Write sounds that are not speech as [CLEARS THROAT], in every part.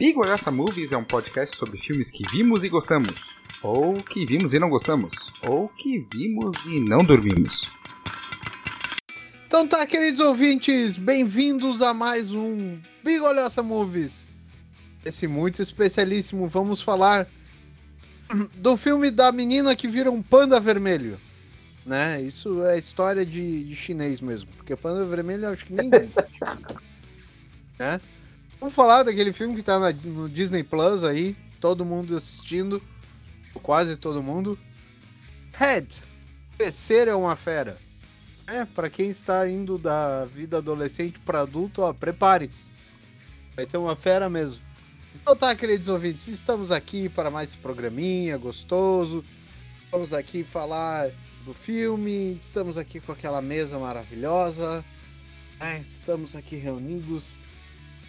Big Olhaça Movies é um podcast sobre filmes que vimos e gostamos, ou que vimos e não gostamos, ou que vimos e não dormimos. Então tá, queridos ouvintes, bem-vindos a mais um Big Olhaça Movies. Esse muito especialíssimo, vamos falar [CLEARS THROAT] do filme da menina que vira um panda vermelho. Né? Isso é história de, de chinês mesmo, porque panda vermelho eu acho que nem existe. [LAUGHS] né? Vamos falar daquele filme que tá na, no Disney Plus aí, todo mundo assistindo, quase todo mundo. Head, Crescer é uma fera. É, para quem está indo da vida adolescente para adulto, ó, prepare-se. Vai ser uma fera mesmo. Então tá, queridos ouvintes, estamos aqui para mais programinha gostoso. Vamos aqui falar do filme, estamos aqui com aquela mesa maravilhosa. É, estamos aqui reunidos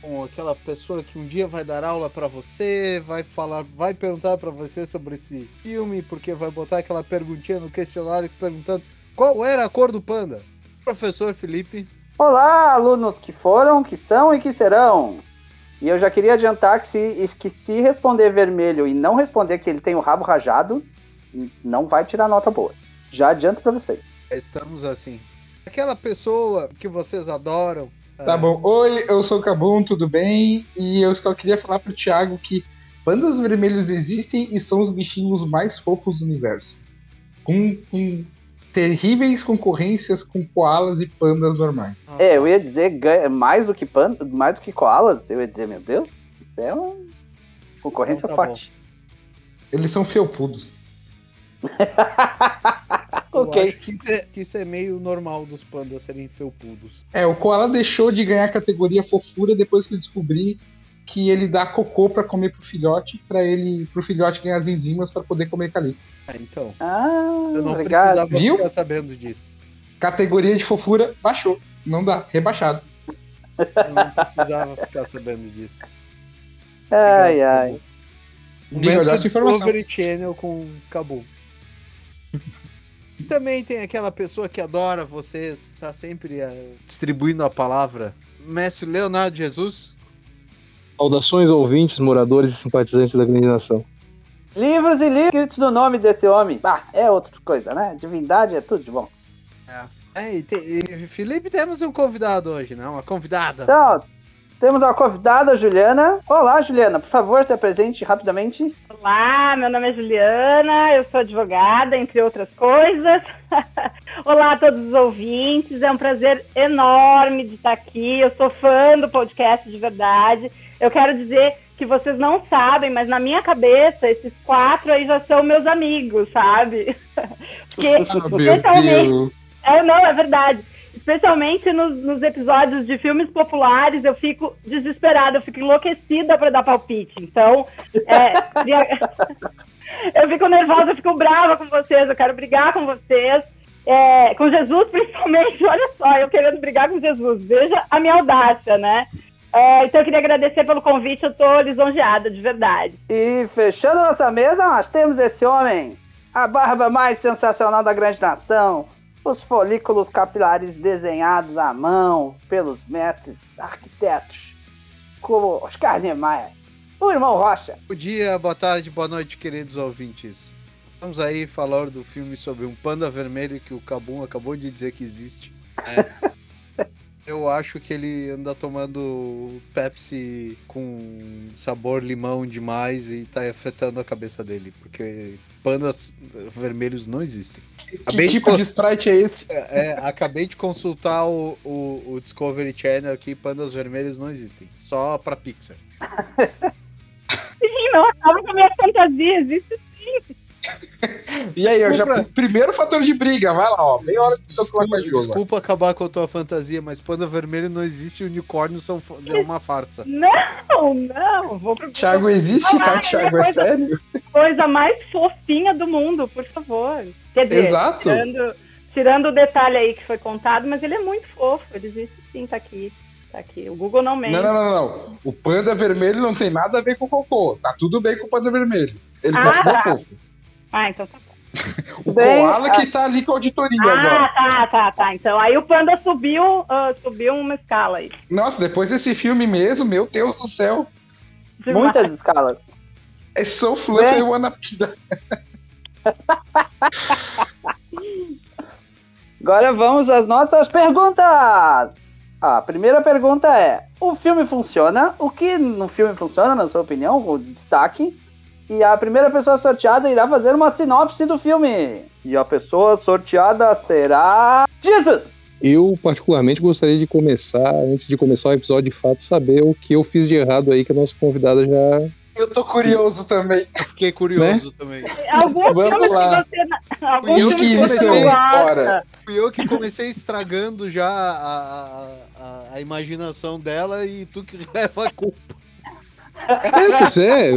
com aquela pessoa que um dia vai dar aula para você, vai falar, vai perguntar para você sobre esse filme, porque vai botar aquela perguntinha no questionário perguntando qual era a cor do panda. Professor Felipe. Olá, alunos que foram, que são e que serão. E eu já queria adiantar que se, que se responder vermelho e não responder que ele tem o rabo rajado, não vai tirar nota boa. Já adianto para vocês. Estamos assim. Aquela pessoa que vocês adoram, Tá bom. Oi, eu sou o Cabum, tudo bem? E eu só queria falar pro Thiago que pandas vermelhos existem e são os bichinhos mais fofos do universo. Com, com terríveis concorrências com koalas e pandas normais. É, eu ia dizer mais do que panda, mais do que koalas, eu ia dizer, meu Deus, é uma concorrência Então tá forte. Eles são felpudos. [LAUGHS] Eu ok. acho que isso, é, que isso é meio normal dos pandas serem felpudos. É, o koala deixou de ganhar a categoria fofura depois que eu descobri que ele dá cocô pra comer pro filhote, para ele, pro filhote ganhar as enzimas pra poder comer calico. Ah, então. Ah, Eu não obrigado. precisava Viu? ficar sabendo disso. Categoria de fofura baixou. Não dá, rebaixado. Eu não precisava ficar sabendo disso. Ai, Obrigado, ai. Olhar essa informação. Discovery Channel com Cabu. [LAUGHS] Também tem aquela pessoa que adora vocês, está sempre eh, distribuindo a palavra. Mestre Leonardo Jesus. Saudações ouvintes, moradores e simpatizantes da grande nação. Livros e livros escritos no nome desse homem. Ah, é outra coisa, né? Divindade é tudo de bom. É, e, te- e, Felipe, temos um convidado hoje, não? Uma convidada. Então, temos uma convidada, Juliana. Olá, Juliana, por favor, se apresente rapidamente. Olá, meu nome é Juliana, eu sou advogada, entre outras coisas. [LAUGHS] Olá a todos os ouvintes, é um prazer enorme de estar aqui. Eu sou fã do podcast de verdade. Eu quero dizer que vocês não sabem, mas na minha cabeça, esses quatro aí já são meus amigos, sabe? [LAUGHS] Porque, Ah, [LAUGHS] meu Deus. é, não, é verdade. Especialmente nos, nos episódios de filmes populares, eu fico desesperada, eu fico enlouquecida para dar palpite. Então, é, [LAUGHS] eu fico nervosa, eu fico brava com vocês, eu quero brigar com vocês. É, com Jesus, principalmente, [LAUGHS] olha só, eu querendo brigar com Jesus. Veja a minha audácia, né? É, então, eu queria agradecer pelo convite, eu tô lisonjeada, de verdade. E fechando nossa mesa, nós temos esse homem, a barba mais sensacional da grande nação, os folículos capilares desenhados à mão pelos mestres arquitetos, como Oscar Niemeyer, o irmão Rocha. Bom dia, boa tarde, boa noite, queridos ouvintes. Vamos aí falar do filme sobre um panda vermelho que o Cabum acabou de dizer que existe. É. [LAUGHS] Eu acho que ele anda tomando Pepsi com sabor limão demais e tá afetando a cabeça dele, porque pandas vermelhos não existem. Que Acabei de tipo con- de sprite é esse? É, é, acabei de consultar o, o, o Discovery Channel aqui, pandas vermelhos não existem, só pra Pixar. Sim, não acaba com a minha fantasia, existe E aí, eu já. Primeiro fator de briga, vai lá, ó. Meia hora de soco Desculpa, na jogo. desculpa acabar com a tua fantasia, mas panda vermelho não existe e unicórnios são é uma farsa. Não, não, vou pro Thiago existe, Ah, tá? Thiago, é coisa- sério? coisa mais fofinha do mundo, por favor. Quer dizer, Exato. tirando, tirando o detalhe aí que foi contado, mas ele é muito fofo, ele existe sim, tá aqui. Tá aqui. O Google não mente. Não, não, não, não. O panda vermelho não tem nada a ver com o cocô. Tá tudo bem com o panda vermelho. Ele Ah, gosta tá. do fofo. Ah, então tá bom. [LAUGHS] O Bem, koala que tá ali com a auditoria agora. Ah, tá, tá, tá. Então aí o panda subiu, ah, subiu uma escala aí. Nossa, depois desse filme mesmo, meu Deus do céu. Demais. Muitas escalas. É so fluffy? I wanna pida. [LAUGHS] Agora vamos às nossas perguntas. A primeira pergunta é: o filme funciona? O que no filme funciona, na sua opinião? O destaque. E a primeira pessoa sorteada irá fazer uma sinopse do filme. E a pessoa sorteada será. Jesus! Eu, particularmente, gostaria de começar, antes de começar o episódio, de fato, saber o que eu fiz de errado aí, que a nossa convidada já. Eu tô curioso também. Eu fiquei curioso também. Algum Vamos lá. que você. Algum Eu que gosta. Bora. Fui eu que comecei estragando já a, a, a, a imaginação dela e tu que [LAUGHS] leva a culpa. É, pois é.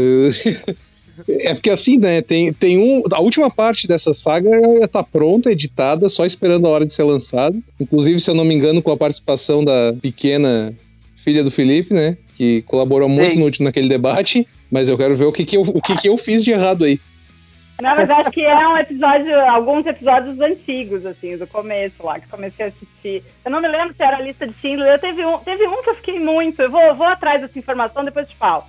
É porque assim, né? Tem, tem um. A última parte dessa saga já tá pronta, editada, só esperando a hora de ser lançada. Inclusive, se eu não me engano, com a participação da pequena filha do Felipe, né? Que colaborou muito no, naquele debate. Mas eu quero ver o que, que, eu, o que, que eu fiz de errado aí. Não, mas acho que é um episódio, alguns episódios antigos, assim, do começo lá, que comecei a assistir. Eu não me lembro se era a lista de Schindler. Eu teve um, teve um que eu fiquei muito. Eu vou, vou atrás dessa informação, depois te falo.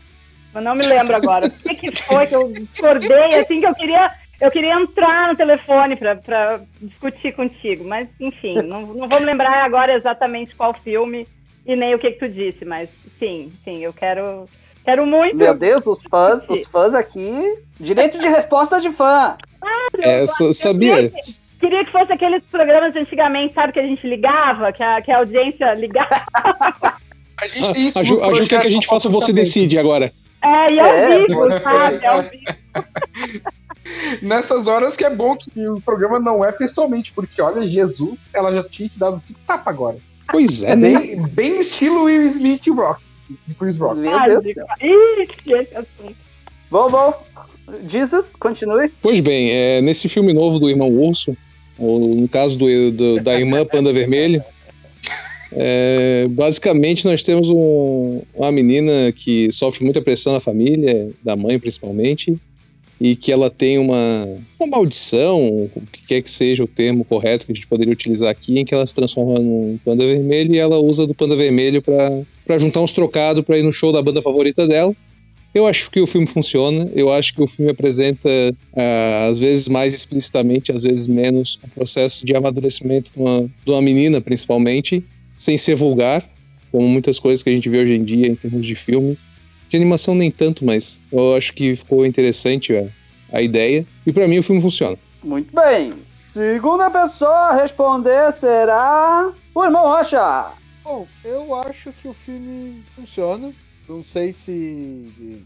Mas não me lembro agora. O que, que foi que eu discordei, assim, que eu queria. Eu queria entrar no telefone pra, pra discutir contigo, mas enfim, não, não vou me lembrar agora exatamente qual filme e nem o que, que tu disse, mas sim, sim, eu quero, quero muito. Meu Deus, os fãs, os fãs aqui. Direito de resposta de fã. É, eu sa- sabia. Queria que fosse aqueles programas de antigamente, sabe, que a gente ligava, que a, que a audiência ligava. A gente isso A Ju, no a Ju quer que a gente faça Você. Decide agora. É, e ao É, vivo, pô. sabe? Ao vivo. [LAUGHS] Nessas horas que é bom que o programa não é pessoalmente, porque olha, Jesus, ela já tinha te dado cinco tapas agora. Pois é, É né? bem, bem estilo Will Smith e Rock. Chris Rock. Meu Ah, Deus. Ih, que esse assunto. Bom, bom. Jesus, continue. Pois bem, é, nesse filme novo do Irmão Urso, ou no caso do, do- da irmã Panda Vermelho, é, basicamente nós temos um- uma menina que sofre muita pressão na família, da mãe principalmente, e que ela tem uma, uma maldição, o que quer que seja o termo correto que a gente poderia utilizar aqui, em que ela se transforma num panda vermelho e ela usa do panda vermelho para juntar uns trocados para ir no show da banda favorita dela. Eu acho que o filme funciona, eu acho que o filme apresenta, ah, às vezes mais explicitamente, às vezes menos, o processo de amadurecimento de uma, de uma menina, principalmente, sem ser vulgar, como muitas coisas que a gente vê hoje em dia em termos de filme. De animação nem tanto, mas eu acho que ficou interessante a, a ideia, e pra mim o filme funciona. Muito bem. Segunda pessoa a responder será. O irmão Rocha. Bom, eu acho que o filme funciona. Não sei se.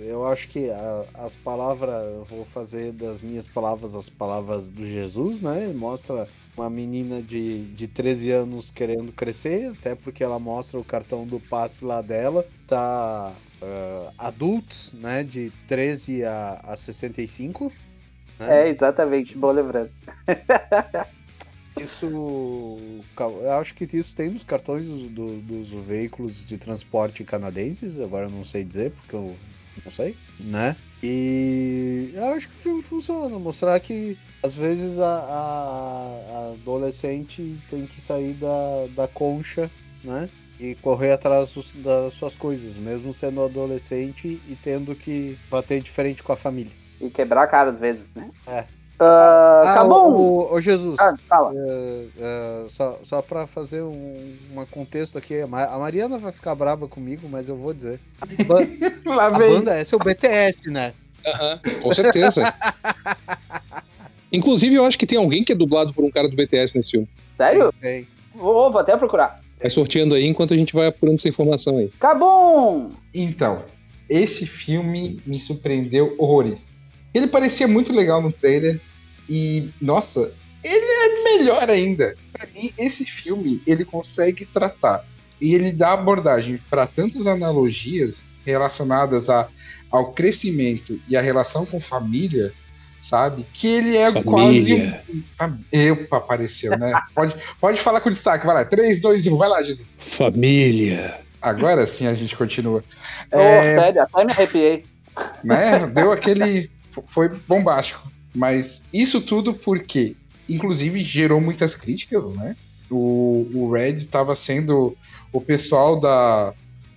Eu acho que a- as palavras. Eu vou fazer das minhas palavras as palavras do Jesus, né? Ele mostra uma menina de, de 13 anos querendo crescer, até porque ela mostra o cartão do passe lá dela. Tá. ah, adultos, né? De 13 a, a 65. né? É, exatamente. Boa lembrança. [LAUGHS] Isso. Eu acho que isso tem nos cartões do- dos veículos de transporte canadenses, agora eu não sei dizer, porque eu não sei, né? E eu acho que o filme funciona, mostrar que às vezes a, a- a adolescente tem que sair da, da concha, né? E correr atrás dos- das suas coisas, mesmo sendo adolescente e tendo que bater de frente com a família. E quebrar a cara às vezes, né? É. Ah, Ah, acabou. ô, ô, ô, Jesus. Ah, fala. É, é, só só para fazer um, um contexto aqui, a Ma- a Mariana vai ficar braba comigo, mas eu vou dizer. A, ba- [LAUGHS] Lá a banda essa é o BTS, né? Com certeza. [LAUGHS] Inclusive, eu acho que tem alguém que é dublado por um cara do BTS nesse filme. Sério? Tem. Vou, vou até procurar. Vai sorteando aí enquanto a gente vai apurando essa informação aí. Acabou. Então, esse filme me surpreendeu horrores. Ele parecia muito legal no trailer e, nossa, ele é melhor ainda. Pra mim, esse filme ele consegue tratar e ele dá abordagem para tantas analogias relacionadas a, ao crescimento e a relação com família, sabe? Que ele é quase um. Epa, apareceu, né? [LAUGHS] pode, pode falar com destaque, vai lá. 3, 2, 1, vai lá, Jesus. Família. Agora sim a gente continua. Ô, É, sério, até me arrepiei. né? Deu aquele. Foi bombástico. Mas isso tudo porque, inclusive, gerou muitas críticas, né? O, o Red estava sendo o pessoal da,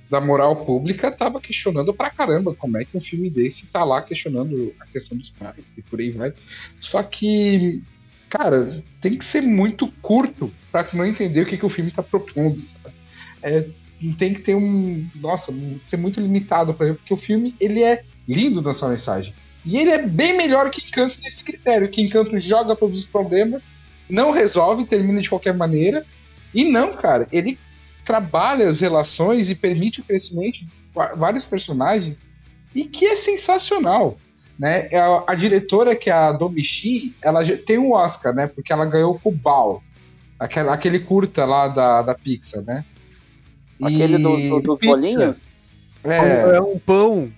da moral pública tava questionando pra caramba como é que um filme desse tá lá questionando a questão dos pais e por aí vai. Só que, cara, tem que ser muito curto pra não entender o que, que o filme tá propondo, sabe? É, tem que ter um. Nossa, ser muito limitado pra porque o filme ele é lindo na sua mensagem. E ele é bem melhor que Encanto nesse critério, que Encanto joga todos os problemas, não resolve, termina de qualquer maneira. E não, cara, ele trabalha as relações e permite o crescimento de vários personagens e que é sensacional. Né? A, é a diretora, que é a Domichi, ela já tem um Oscar, né? Porque ela ganhou o Bal, aquele, aquele curta lá da, da Pixar, né? Aquele do, do, dos bolinhos? É, é um pão.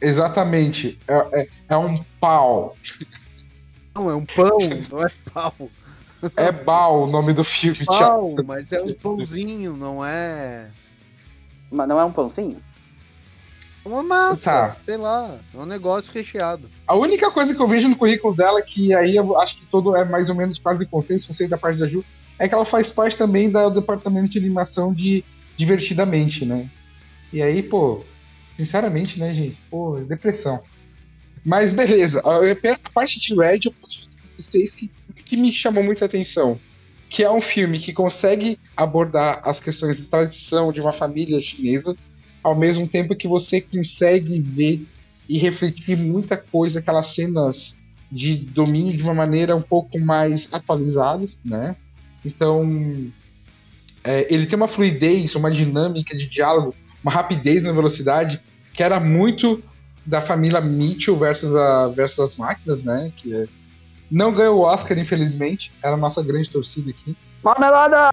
Exatamente. É, é, é, um pau. Não, é um pão, [LAUGHS] não é pau. É Bal o nome do filme, Pau, mas é um pãozinho, não é. Mas não é um pãozinho? É uma massa, tá. sei lá, é um negócio recheado. A única coisa que eu vejo no currículo dela, que aí eu acho que todo é mais ou menos quase consenso, não sei da parte da Ju, é que ela faz parte também do departamento de animação de Divertidamente, né? E aí, pô, sinceramente, né, gente? Pô, depressão. Mas beleza, a parte de Red eu posso falar pra vocês que que me chamou muita atenção, que é um filme que consegue abordar as questões de tradição de uma família chinesa, ao mesmo tempo que você consegue ver e refletir muita coisa, aquelas cenas de domínio de uma maneira um pouco mais atualizadas, né? Então, é, ele tem uma fluidez, uma dinâmica de diálogo, uma rapidez na velocidade que era muito da família Mitchell versus, a, versus as máquinas, né? Que é não ganhou o Oscar, infelizmente. Era a nossa grande torcida aqui. Marmelada!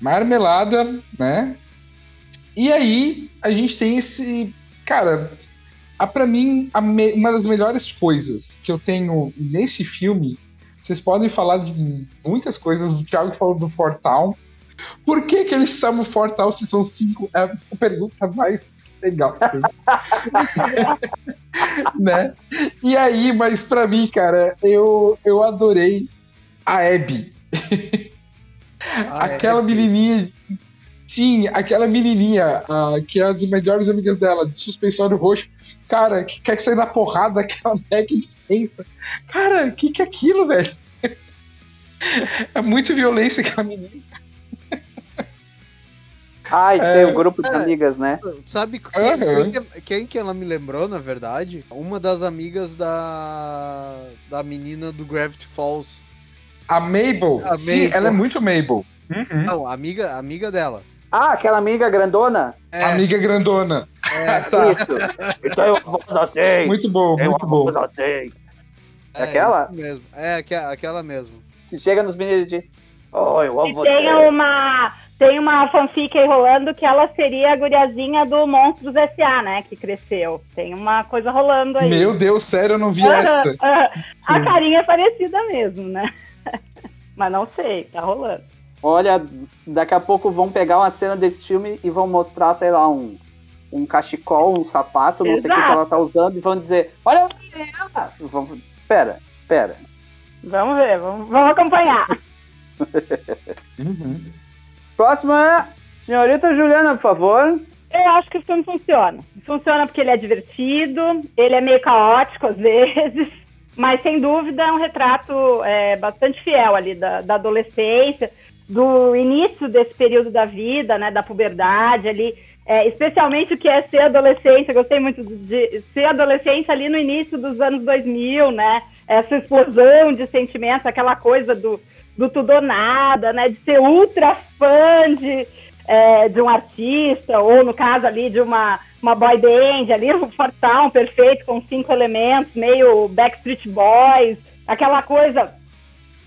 Marmelada, né? E aí, a gente tem esse. Cara, a, pra mim, a me... uma das melhores coisas que eu tenho nesse filme. Vocês podem falar de muitas coisas. O Thiago falou do Fortal. Por que, que eles chamam Fortal se são cinco? É a pergunta mais legal. [LAUGHS] né? E aí, mas pra mim, cara, eu, eu adorei a Abby. aquela Abby. menininha. Sim, aquela menininha uh, que é uma das melhores amigas dela, de suspensório roxo. Cara, que quer sair na porrada [LAUGHS] daquela mega intensa. Cara, o que, que é aquilo, velho? [LAUGHS] é muito violência aquela menina. Ai, é, tem um grupo de é, amigas, né? Sabe uhum. quem, quem, que ela me lembrou, na verdade? Uma das amigas da, da menina do Gravity Falls. A Mabel? A Sim, ela é muito Mabel. Uhum. Não, amiga, amiga dela. Ah, aquela amiga grandona? É. Amiga grandona. É, [LAUGHS] tá. Isso. Então eu vou assim. Muito bom, eu muito bom. Assim. É aquela? mesmo. É, aquela mesmo. Que chega nos meninos e diz: Oh, eu amo e você. Tem uma tem uma fanfic aí rolando que ela seria a guriazinha do Monstros S.A., né? Que cresceu. Tem uma coisa rolando aí. Meu Deus, sério, eu não vi essa. a carinha é parecida mesmo, né? [LAUGHS] Mas não sei, tá rolando. Olha, daqui a pouco vão pegar uma cena desse filme e vão mostrar, sei lá, um, um cachecol, um sapato, não Exato. sei o que ela tá usando, e vão dizer, olha ela! Vamos, pera, pera. Vamos ver, vamos, vamos acompanhar. [LAUGHS] uhum. Próximo é senhorita Juliana, por favor. Eu acho que o filme funciona. Funciona porque ele é divertido, ele é meio caótico às [LAUGHS] vezes, mas sem dúvida é um retrato é, bastante fiel ali da, da, adolescência, do início desse período da vida, né, da puberdade ali, é, especialmente o que é ser adolescente. Eu gostei muito de ser adolescente ali no início dos anos 2000, né? Essa explosão de sentimentos, aquela coisa do do tudo ou nada, né? De ser ultra fã de, é, de um artista, ou no caso ali de uma, uma boy band, ali, um fortão perfeito, com cinco elementos, meio Backstreet Boys, aquela coisa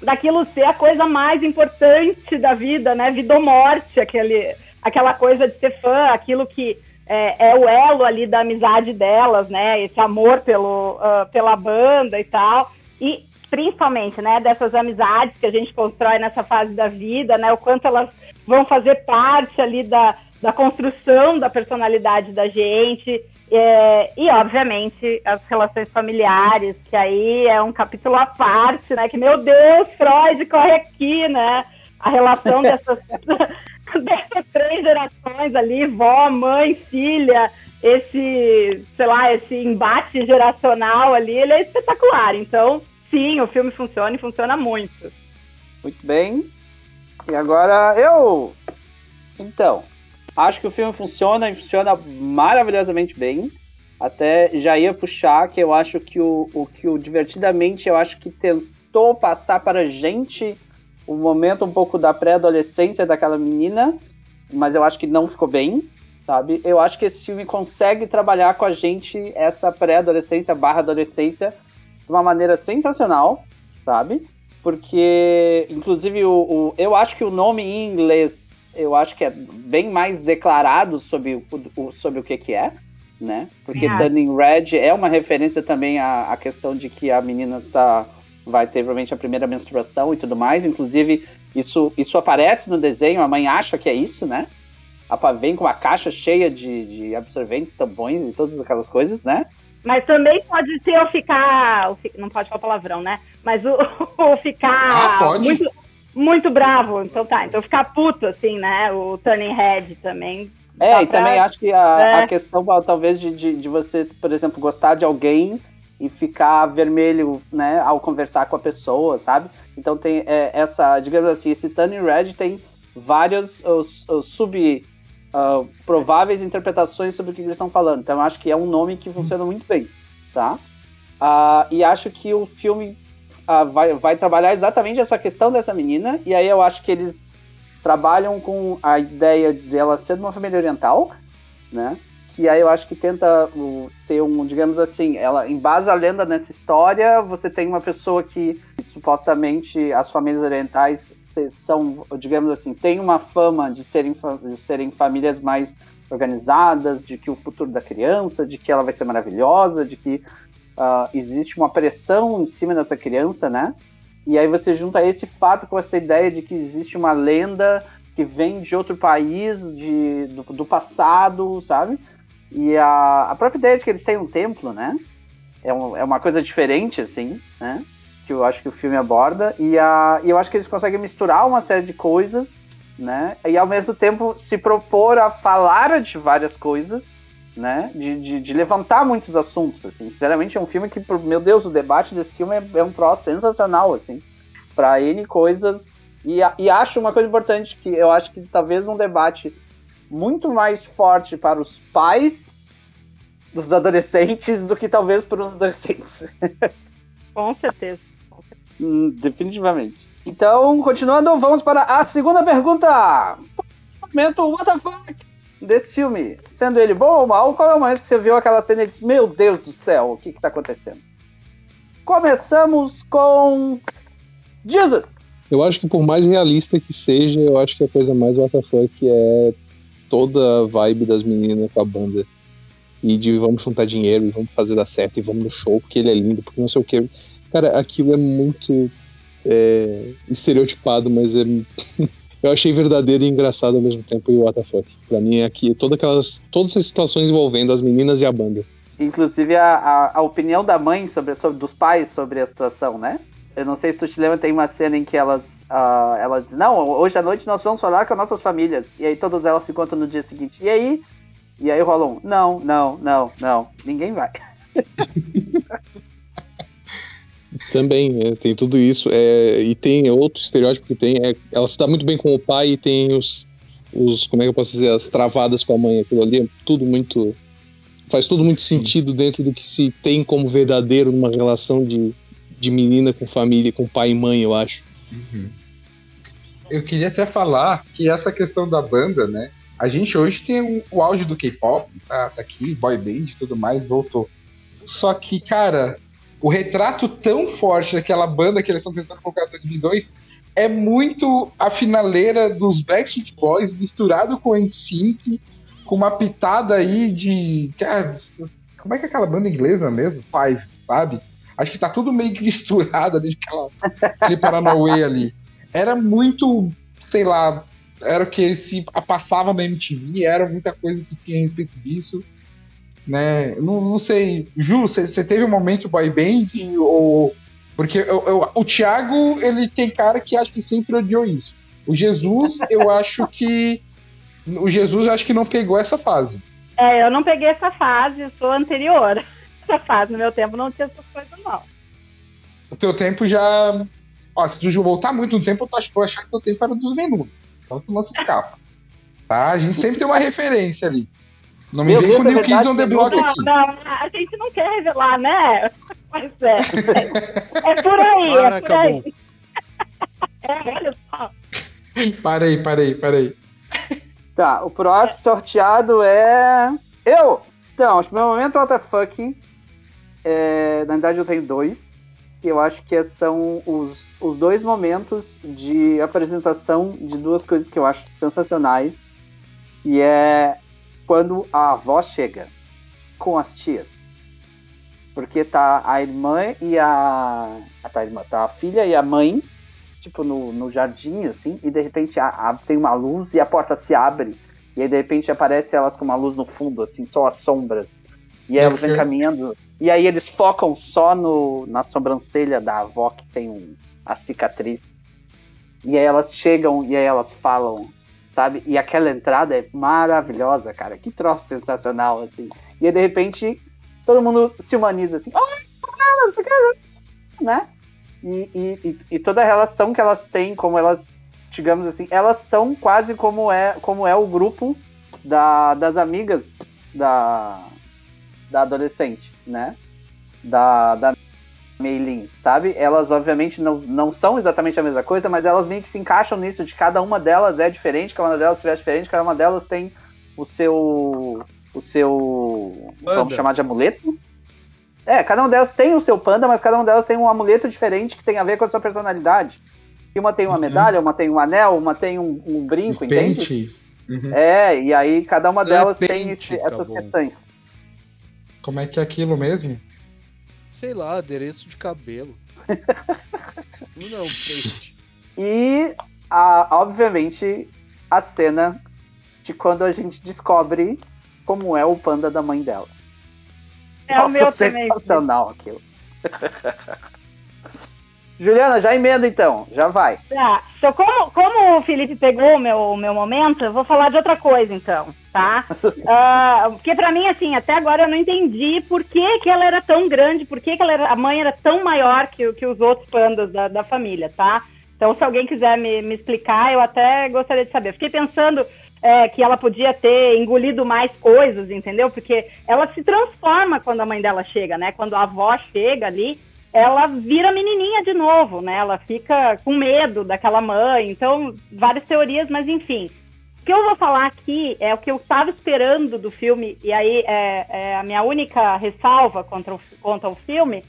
daquilo ser a coisa mais importante da vida, né? Vida ou morte, aquele, aquela coisa de ser fã, aquilo que é, é o elo ali da amizade delas, né? Esse amor pelo, uh, pela banda e tal. E principalmente, né, dessas amizades que a gente constrói nessa fase da vida, né, o quanto elas vão fazer parte ali da, da construção da personalidade da gente, é, e, obviamente, as relações familiares, que aí é um capítulo à parte, né? Que, meu Deus, Freud corre aqui, né? A relação [LAUGHS] dessas, [LAUGHS] dessas três gerações ali, vó, mãe, filha, esse, sei lá, esse embate geracional ali, ele é espetacular. Então, sim, o filme funciona e funciona muito. Muito bem. E agora eu. Então, acho que o filme funciona e funciona maravilhosamente bem. Até já ia puxar que eu acho que o, o que o divertidamente eu acho que tentou passar para a gente o momento um pouco da pré-adolescência daquela menina, mas eu acho que não ficou bem, sabe? Eu acho que esse filme consegue trabalhar com a gente essa pré-adolescência barra adolescência de uma maneira sensacional, sabe? Porque, inclusive, o, o, eu acho que o nome em inglês eu acho que é bem mais declarado sobre o, o sobre o que, que é, né? Porque é. Dunning Red é uma referência também à, à questão de que a menina tá, vai ter provavelmente a primeira menstruação e tudo mais. Inclusive, isso, isso aparece no desenho, a mãe acha que é isso, né? A vem com uma caixa cheia de, de absorventes, tampões e todas aquelas coisas, né? Mas também pode ser o ficar. Não pode falar palavrão, né? Mas o, [LAUGHS] o ficar ah, muito, muito bravo. Então tá, então ficar puto, assim, né? O turning head também é, e pra... também acho que a, é. a questão talvez de, de, de, você, por exemplo, gostar de alguém e ficar vermelho, né, ao conversar com a pessoa, sabe? Então tem é, essa, digamos assim, esse Turning Red tem várias os, os sub uh, prováveis interpretações sobre o que eles estão falando. Então acho que é um nome que funciona muito bem, tá? Uh, e acho que o filme uh, vai, vai trabalhar exatamente essa questão dessa menina, e aí eu acho que eles trabalham com a ideia dela ser de uma família oriental, né? Que aí eu acho que tenta ter um, digamos assim, ela embasa a lenda nessa história. Você tem uma pessoa que supostamente as famílias orientais são, digamos assim, tem uma fama de serem, de serem famílias mais organizadas, de que o futuro da criança, de que ela vai ser maravilhosa, de que uh, existe uma pressão em cima dessa criança, né? E aí você junta esse fato com essa ideia de que existe uma lenda que vem de outro país, de, do, do passado, sabe? E a, a própria ideia de que eles têm um templo, né? É, um, é uma coisa diferente, assim, né? Que eu acho que o filme aborda. E, a, e eu acho que eles conseguem misturar uma série de coisas, né? E ao mesmo tempo se propor a falar de várias coisas né? De, de, de, levantar muitos assuntos, assim. Sinceramente, é um filme que, meu Deus, o debate desse filme é, é um troço sensacional, assim. Pra N coisas. E, e acho uma coisa importante, que eu acho que talvez um debate muito mais forte para os pais dos adolescentes do que talvez para os adolescentes. [LAUGHS] Com certeza. Hum, definitivamente. Então, continuando, vamos para a segunda pergunta. Momento, fuck? desse filme, sendo ele bom ou mal, qual é o momento que você viu aquela cena e disse, meu Deus do céu, o que está acontecendo? Começamos com Jesus. Eu acho que por mais realista que seja, eu acho que a coisa mais WTF é toda a vibe das meninas com a banda. E de vamos juntar dinheiro, e vamos fazer dar certo, e vamos no show, porque ele é lindo, porque não sei o que. Cara, aquilo é muito é, estereotipado, mas é [LAUGHS] eu achei verdadeiro e engraçado ao mesmo tempo e o WTF. Pra mim é aqui todas aquelas. Todas as situações envolvendo as meninas e a banda. Inclusive a, a, a opinião da mãe sobre, sobre dos pais sobre a situação, né? Eu não sei se tu te lembra, tem uma cena em que elas. Uh, ela diz, não, hoje à noite nós vamos falar com as nossas famílias. E aí todas elas se encontram no dia seguinte. E aí? E aí rolam, não, não, não, não. Ninguém vai. [LAUGHS] Também, é, tem tudo isso. É, e tem outro estereótipo que tem. É, ela se dá muito bem com o pai e tem os, os. Como é que eu posso dizer? As travadas com a mãe. Aquilo ali é tudo muito. Faz tudo muito sentido dentro do que se tem como verdadeiro numa relação de, de menina com família, com pai e mãe, eu acho. Uhum. Eu queria até falar que essa questão da banda, né? A gente hoje tem o, o auge do K-pop, tá, tá aqui, boy band e tudo mais, voltou. Só que, cara, o retrato tão forte daquela banda que eles estão tentando colocar em 2002 é muito a finaleira dos Backstreet Boys misturado com NSYNC, com uma pitada aí de. Cara, como é que é aquela banda inglesa mesmo? Five, sabe? Acho que tá tudo meio que misturado ali, aquela, aquele Paranauê ali. Era muito, sei lá, era o que se passava na MTV, era muita coisa que tinha a respeito disso né? Não, não sei, Ju, você teve um momento boy band ou porque eu, eu, o Thiago ele tem cara que acha que sempre odiou isso. O Jesus, eu [LAUGHS] acho que. O Jesus, eu acho que não pegou essa fase. É, eu não peguei essa fase, eu sou anterior. [LAUGHS] Essa fase, no meu tempo, não tinha essas coisas, não. O teu tempo já. Ó, se tu voltar muito no tempo, eu tô ach- vou achar que o teu tempo era dos minutos. Então tu não se escapa. Tá? A gente sempre tem uma referência ali. Não me Meu vem Deus, com é New Kids verdade, on the Block Não, aqui. não, a gente não quer revelar, né? [LAUGHS] Mas é. É, é por aí, Para, é por aí. acabou. [LAUGHS] É, olha só. Parei, parei, parei. Tá, o próximo sorteado é. Eu! Então, acho que meu momento WTF. É... Na verdade, eu tenho dois. Que eu acho que são os, os dois momentos de apresentação de duas coisas que eu acho sensacionais. E é quando a avó chega com as tias. Porque tá a irmã e a. ah, Tá a irmã, tá a filha e a mãe, tipo, no, no jardim, assim, e de repente a- a- tem uma luz e a porta se abre. E aí de repente aparece elas com uma luz no fundo, assim, só as sombras. E aí elas vêm caminhando. E aí eles focam só no, na sobrancelha da avó que tem um, a cicatriz. E aí elas chegam e aí elas falam, sabe? E aquela entrada é maravilhosa, cara. Que troço sensacional, assim. E aí de repente todo mundo se humaniza assim, oh, né? E, e, e, e toda a relação que elas têm, como elas, digamos assim, elas são quase como é, como é o grupo da, das amigas da, da adolescente, né? Da, da Meilin, sabe? Elas obviamente não, não são exatamente a mesma coisa, mas elas meio que se encaixam nisso, de cada uma delas é diferente, cada uma delas é diferente, cada uma delas tem o seu. o seu. Panda. vamos chamar de amuleto? É, cada uma delas tem o seu panda, mas cada uma delas tem um amuleto diferente que tem a ver com a sua personalidade. E uma tem uma Uhum. medalha, uma tem um anel, uma tem um, um brinco, entende? Pente. Uhum. É, e aí cada uma é delas tem pente, esse- essas Cabum. questões. Como é que é aquilo mesmo? Sei lá, adereço de cabelo. [LAUGHS] não, peixe. E, a- obviamente, a cena de quando a gente descobre como é o panda da mãe dela. É o meu também. sensacional aquilo. [LAUGHS] Juliana, já emenda então, já vai. Tá. Então, como, como o Felipe pegou o meu, meu momento, eu vou falar de outra coisa, então, tá? [LAUGHS] Ah, porque pra mim, assim, até agora eu não entendi por que, que ela era tão grande, por que, que ela era, a mãe era tão maior que, que os outros pandas da, da família, tá? Então, se alguém quiser me, me explicar, eu até gostaria de saber. Fiquei pensando é, que ela podia ter engolido mais coisas, entendeu? Porque ela se transforma quando a mãe dela chega, né? Quando a avó chega ali, ela vira menininha de novo, né? Ela fica com medo daquela mãe. Então, várias teorias, mas enfim. O que eu vou falar aqui é o que eu estava esperando do filme, e aí é, é a minha única ressalva contra o, contra o filme,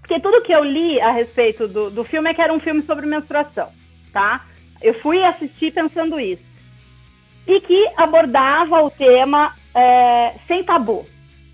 porque tudo que eu li a respeito do, do filme é que era um filme sobre menstruação, tá? Eu fui assistir pensando isso. E que abordava o tema é, sem tabu.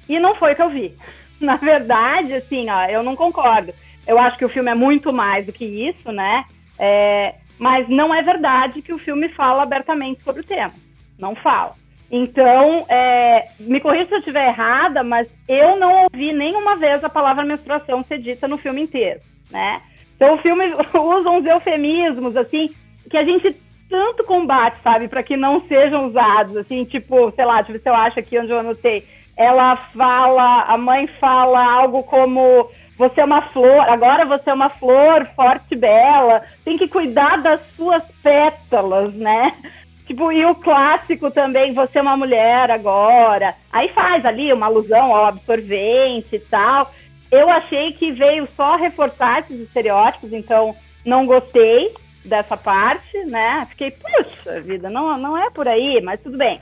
E não foi o que eu vi. [LAUGHS] Na verdade, assim, ó, eu não concordo. Eu acho que o filme é muito mais do que isso, né? É, mas não é verdade que o filme fala abertamente sobre o tema. Não fala. Então, é, me corrija se eu estiver errada, mas eu não ouvi nenhuma vez a palavra menstruação ser dita no filme inteiro, né? Então o filme [LAUGHS] usa uns eufemismos, assim, que a gente tanto combate, sabe, para que não sejam usados, assim, tipo, sei lá, ver se eu acho aqui onde eu anotei. Ela fala, a mãe fala algo como você é uma flor, agora você é uma flor forte e bela, tem que cuidar das suas pétalas, né? [LAUGHS] Tipo, e o clássico também, você é uma mulher agora. Aí faz ali uma alusão ao absorvente e tal. Eu achei que veio só reforçar esses estereótipos, então não gostei dessa parte, né? Fiquei, puxa vida, não, não é por aí, mas tudo bem.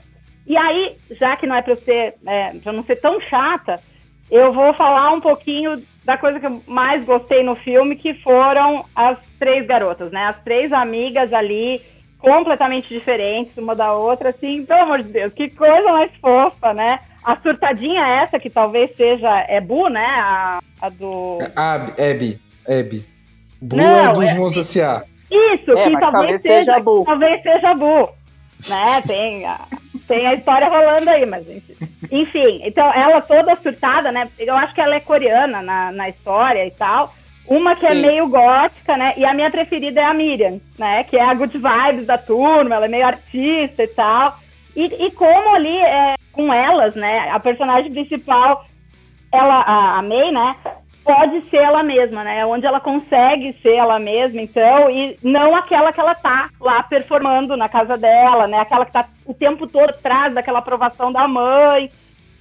E aí, já que não é para eu ser, é, pra não ser tão chata, eu vou falar um pouquinho da coisa que eu mais gostei no filme, que foram as três garotas, né? As três amigas ali, completamente diferentes uma da outra, assim, pelo amor de Deus, que coisa mais fofa, né? A surtadinha essa, que talvez seja, é Bu, né? A, a do... Ah, Abby. Abby. Blue Não, é dos é- S.A. Isso, É, que talvez, talvez seja, seja Bu. talvez seja Bu, né? Tem a, tem a história rolando aí, mas enfim. enfim. Então ela toda surtada, né? Eu acho que ela é coreana na, na história e tal. Uma que é Sim. meio gótica, né? E a minha preferida é a Miriam, né? Que é a good vibes da turma, ela é meio artista e tal. E, e como ali, é, com elas, né? A personagem principal, ela, a, a May, né? Pode ser ela mesma, né? Onde ela consegue ser ela mesma, então, e não aquela que ela tá lá performando na casa dela, né? Aquela que tá o tempo todo atrás daquela aprovação da mãe.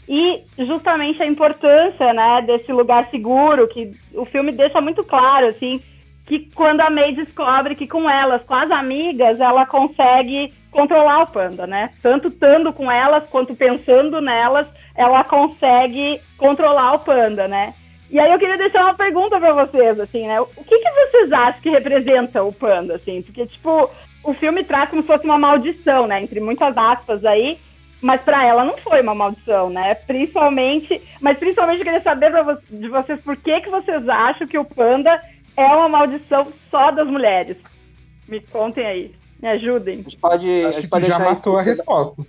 E justamente a importância, né, desse lugar seguro, que o filme deixa muito claro, assim, que quando a May descobre que com elas, com as amigas, ela consegue controlar o panda, né? Tanto estando com elas quanto pensando nelas, ela consegue controlar o panda, né? E aí eu queria deixar uma pergunta para vocês, assim, né? O que, que vocês acham que representa o panda, assim? Porque, tipo, o filme traz como se fosse uma maldição, né? Entre muitas aspas aí, mas para ela não foi uma maldição, né? Principalmente, mas principalmente eu queria saber vo- de vocês por que que vocês acham que o panda é uma maldição só das mulheres. Me contem aí, me ajudem. A gente pode, a Acho gente pode já matou a isso- resposta.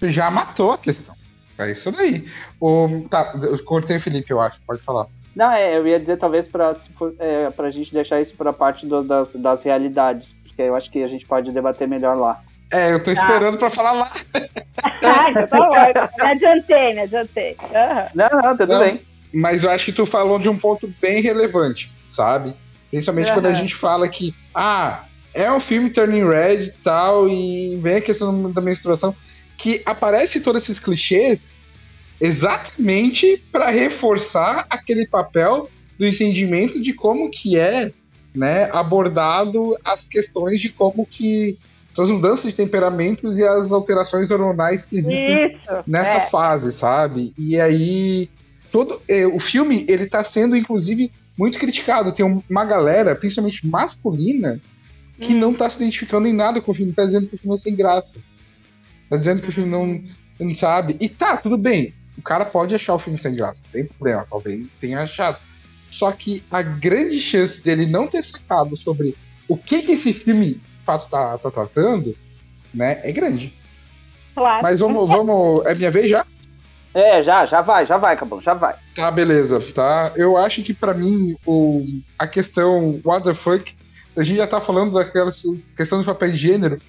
tu [LAUGHS] já matou a questão. É isso daí. O, tá, eu cortei o Felipe, eu acho. Pode falar. Não, é, eu ia dizer talvez for- é, pra gente deixar isso pra parte do- das, das realidades, porque eu acho que a gente pode debater melhor lá. É, eu tô esperando pra falar lá. [LAUGHS] Ah, então tá bom. Me adiantei, me adiantei. Aham. Não, não, tudo Não. bem. Mas eu acho que tu falou de um ponto bem relevante, sabe? Principalmente quando a gente fala que, ah, é um filme Turning Red e tal, e vem a questão da menstruação, que aparece todos esses clichês exatamente para reforçar aquele papel do entendimento de como que é, né, abordado as questões de como que são as mudanças de temperamentos e as alterações hormonais que existem Isso. nessa é. fase, sabe? E aí todo eh, o filme ele tá sendo inclusive muito criticado. Tem um- uma galera, principalmente masculina, que Hum. não tá se identificando em nada com o filme, tá dizendo que o filme é sem graça. Tá dizendo que o filme não, não sabe. E tá, tudo bem. O cara pode achar o filme sem graça, não tem problema, talvez tenha achado. Só que a grande chance dele não ter sacado sobre o que que esse filme de fato tá, tá tratando, né, é grande. Claro. Mas vamos, vamos. É minha vez já? É, já, já vai, já vai, Cabão, já vai. Tá, beleza, tá? Eu acho que pra mim o, a questão what the fuck, a gente já tá falando daquela questão do papel de gênero,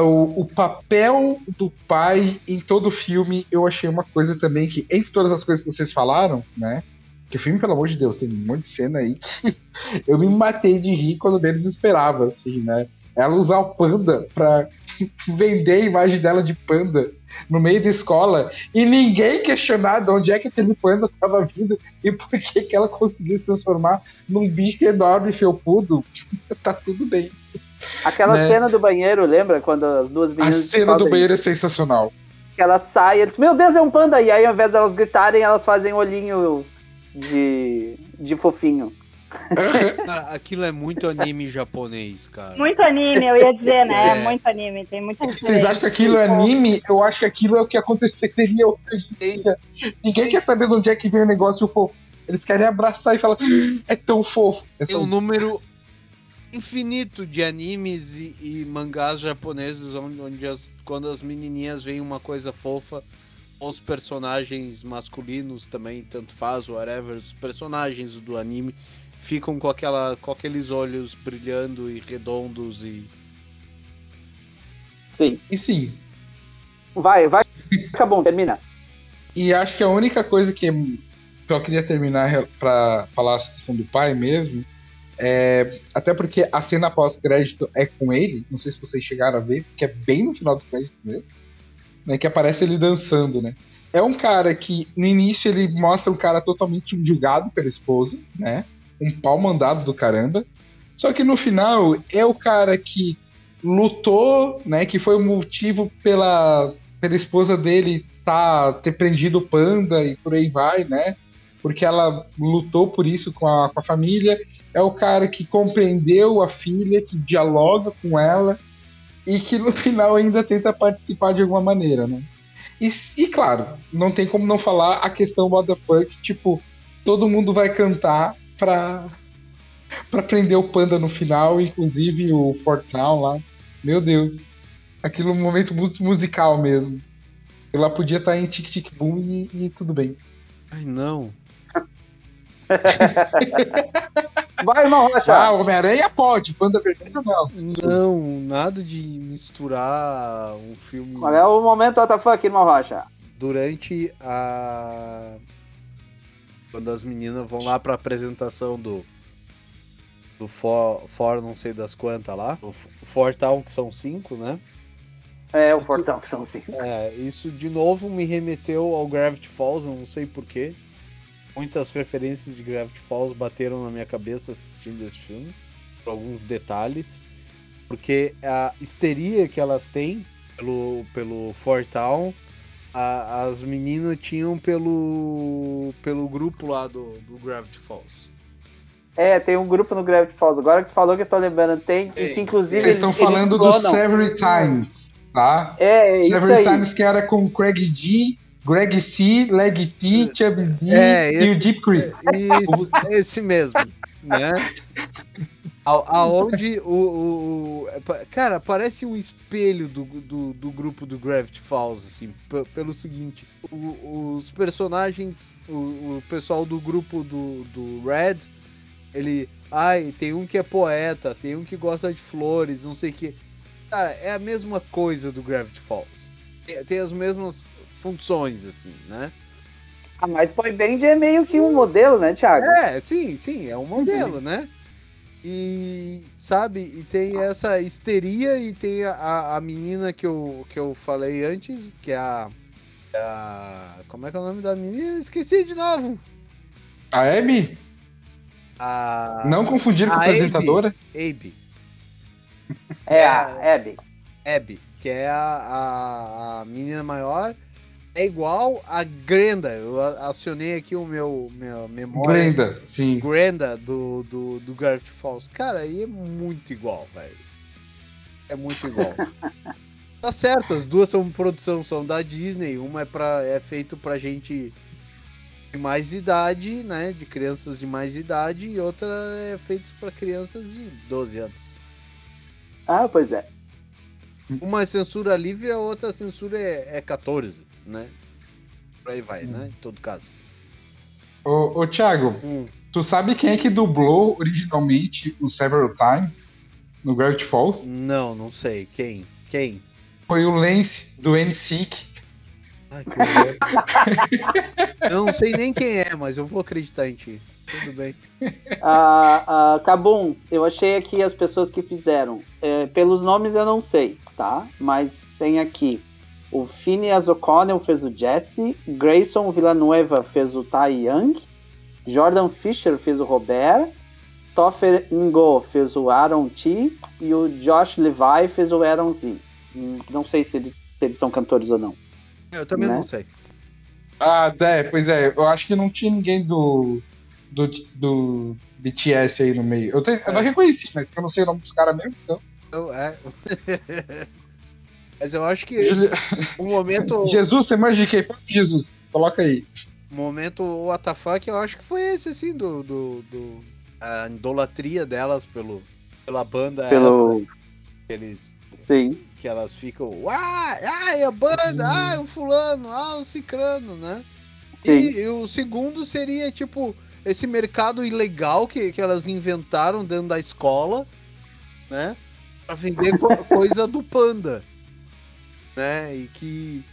o, o papel do pai em todo o filme, eu achei uma coisa também que, entre todas as coisas que vocês falaram, né? Que o filme, pelo amor de Deus, tem um monte de cena aí que [LAUGHS] eu me matei de rir quando menos esperava, assim, né? Ela usar o panda pra [LAUGHS] vender a imagem dela de panda no meio da escola e ninguém questionar de onde é que aquele panda estava vindo e por que, que ela conseguiu se transformar num bicho enorme e felpudo. [LAUGHS] tá tudo bem. Aquela Né? cena do banheiro, lembra? Quando as duas A meninas. cena do banheiro é sensacional. Que ela sai e eles, meu Deus, é um panda! E aí, ao invés delas gritarem, elas fazem olhinho de, de fofinho. [LAUGHS] Cara, aquilo é muito anime japonês, cara. Muito anime, eu ia dizer, né? É. Muito anime, tem muita Vocês acham que aquilo é anime? Eu acho que aquilo é o que aconteceria hoje em dia. Ninguém quer saber de onde é que vem o negócio fofo. Eles querem abraçar e falar, "Ah, é tão fofo. É só um número infinito de animes e, e mangás japoneses onde, onde as- quando as menininhas veem uma coisa fofa, os personagens masculinos também, tanto faz, whatever, os personagens do anime ficam com, aquela, com aqueles olhos brilhando e redondos e Sim. E sim, Vai, vai, Cabum, termina. E acho que a única coisa que, eu queria terminar pra falar a questão do pai mesmo é. Até porque a cena pós-crédito é com ele, não sei se vocês chegaram a ver, que é bem no final do crédito mesmo, né? Que aparece ele dançando, né? É um cara que, no início, ele mostra um cara totalmente subjugado pela esposa, né? Um pau mandado do caramba. Só que no final é o cara que lutou, né? Que foi o motivo pela, pela esposa dele tá, ter prendido o panda e por aí vai, né? Porque ela lutou por isso com a, com a família. É o cara que compreendeu a filha, que dialoga com ela e que no [LAUGHS] final ainda tenta participar de alguma maneira, né? E, e claro, não tem como não falar a questão what the fuck, tipo, todo mundo vai cantar pra, pra prender o panda no final, inclusive o Fortown lá. Meu Deus. Aquilo é um momento mu- musical mesmo. Ela podia estar em Tic Tic Boom e, e tudo bem. Ai não. [LAUGHS] Vai, irmão Rocha. Ah, Homem-Aranha pode, Panda Vermelha não. Não, nada de misturar um filme Qual é o momento WTF, irmão Rocha? durante a. Quando as meninas vão lá pra apresentação do. Do For, for não sei das quantas lá. O For Town, que são cinco, né? É, o Isso- portão que são cinco. É, isso de novo me remeteu ao Gravity Falls, não sei porquê. Muitas referências de Gravity Falls bateram na minha cabeça assistindo esse filme, por alguns detalhes. Porque a histeria que elas têm pelo, pelo Fort Town, a- as meninas tinham pelo, pelo grupo lá do, do Gravity Falls. É, tem um grupo no Gravity Falls. Agora que tu falou que eu tô lembrando, tem. e Ei, que inclusive. Vocês estão eles falando do. Severy Times, tá? É, é aí. Times que era com Craig G, Greg C, Leg P, Chub Z É, e o esse- Deep Chris. Isso, esse mesmo, né? A- Aonde o, o- é Cara, parece um espelho do, do, do grupo do Gravity Falls, assim, pe- pelo seguinte: o- os personagens, o, o pessoal do grupo do, do Red, ele. Ai, tem um que é poeta, tem um que gosta de flores, não sei o que. Cara, é a mesma coisa do Gravity Falls. Tem, tem as mesmas funções, assim, né? Ah, mas Boy Band é meio que um modelo, né, Thiago? É, sim, sim, é um modelo, né? E sabe, e tem essa histeria e tem a, a menina que eu, que eu falei antes, que é a, a- Como é que é o nome da menina? Esqueci de novo. A Abby? A Não confundir com a a Abby. apresentadora. Abe. É, a Abby. Abby, que é a, a, a menina maior. É igual a Grenda. Eu a- acionei aqui o meu, meu memória. Brenda, sim. Grenda do, do, do Gravity Falls. Cara, aí é muito igual, velho. É muito igual. [LAUGHS] tá certo, as duas são produção, são da Disney. Uma é, pra, é feito pra gente de mais idade, né? De crianças de mais idade, e outra é feito pra crianças de 12 anos. Ah, pois é. Uma é censura livre, a outra censura é, é 14, né? Por aí vai, né? Em todo caso. Ô, ô Thiago, Hum. tu sabe quem é que dublou originalmente o Several Times no Gravity Falls? Não, não sei. Quem? Quem? Foi o Lance do NSYNC. Ai, que [LAUGHS] eu não sei nem quem é, mas eu vou acreditar em ti. Tudo bem. Ah, ah, Kabum, eu achei aqui as pessoas que fizeram. É, pelos nomes eu não sei, tá? Mas tem aqui. O Phineas O'Connell fez o Jesse, Grayson Villanueva fez o Tai Young, Jordan Fisher fez o Robert, Toffer Ngo fez o Aaron T e o Josh Levi fez o Aaron Z. Hum, Não sei se eles, se eles são cantores ou não. Eu também Né? não sei. Ah, é, pois é, eu acho que não tinha ninguém do, do, do BTS aí no meio. Eu, tenho, eu não reconheci, mas eu não sei o nome dos caras mesmo, então. Eu- é. [LAUGHS] Mas eu acho que Juli- o momento, [LAUGHS] Jesus, você manja de K-pop? Jesus, coloca aí. o momento WTF, eu acho que foi esse, assim, do. do, do- a idolatria delas pelo, pela banda Pelo. essa, que, eles, Sim. que elas ficam. Ah, ai, a banda, ah, o fulano, ah, o cicrano, né? E, e o segundo seria, tipo, esse mercado ilegal que, que elas inventaram dentro da escola, né? Pra vender co- coisa do panda. Né? E que.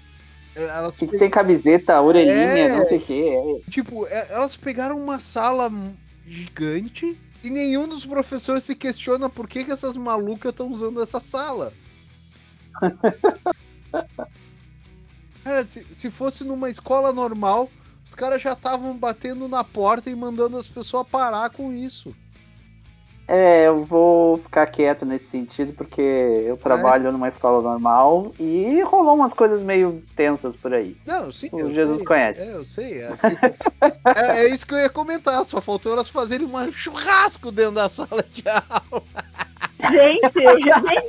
Elas, Que tem camiseta, orelhinha, É. não sei o que. É. tipo, é- elas pegaram uma sala gigante e nenhum dos professores se questiona por que, que essas malucas estão usando essa sala. [LAUGHS] Cara, se, se fosse numa escola normal, os caras já estavam batendo na porta e mandando as pessoas parar com isso. É, eu vou ficar quieto nesse sentido, porque eu trabalho numa escola normal e rolou umas coisas meio tensas por aí. Não, sim. O eu Jesus sei. conhece. É, eu sei. É, tipo, [LAUGHS] é- é isso que eu ia comentar. Só faltou elas fazerem um churrasco dentro da sala de aula. Gente, gente.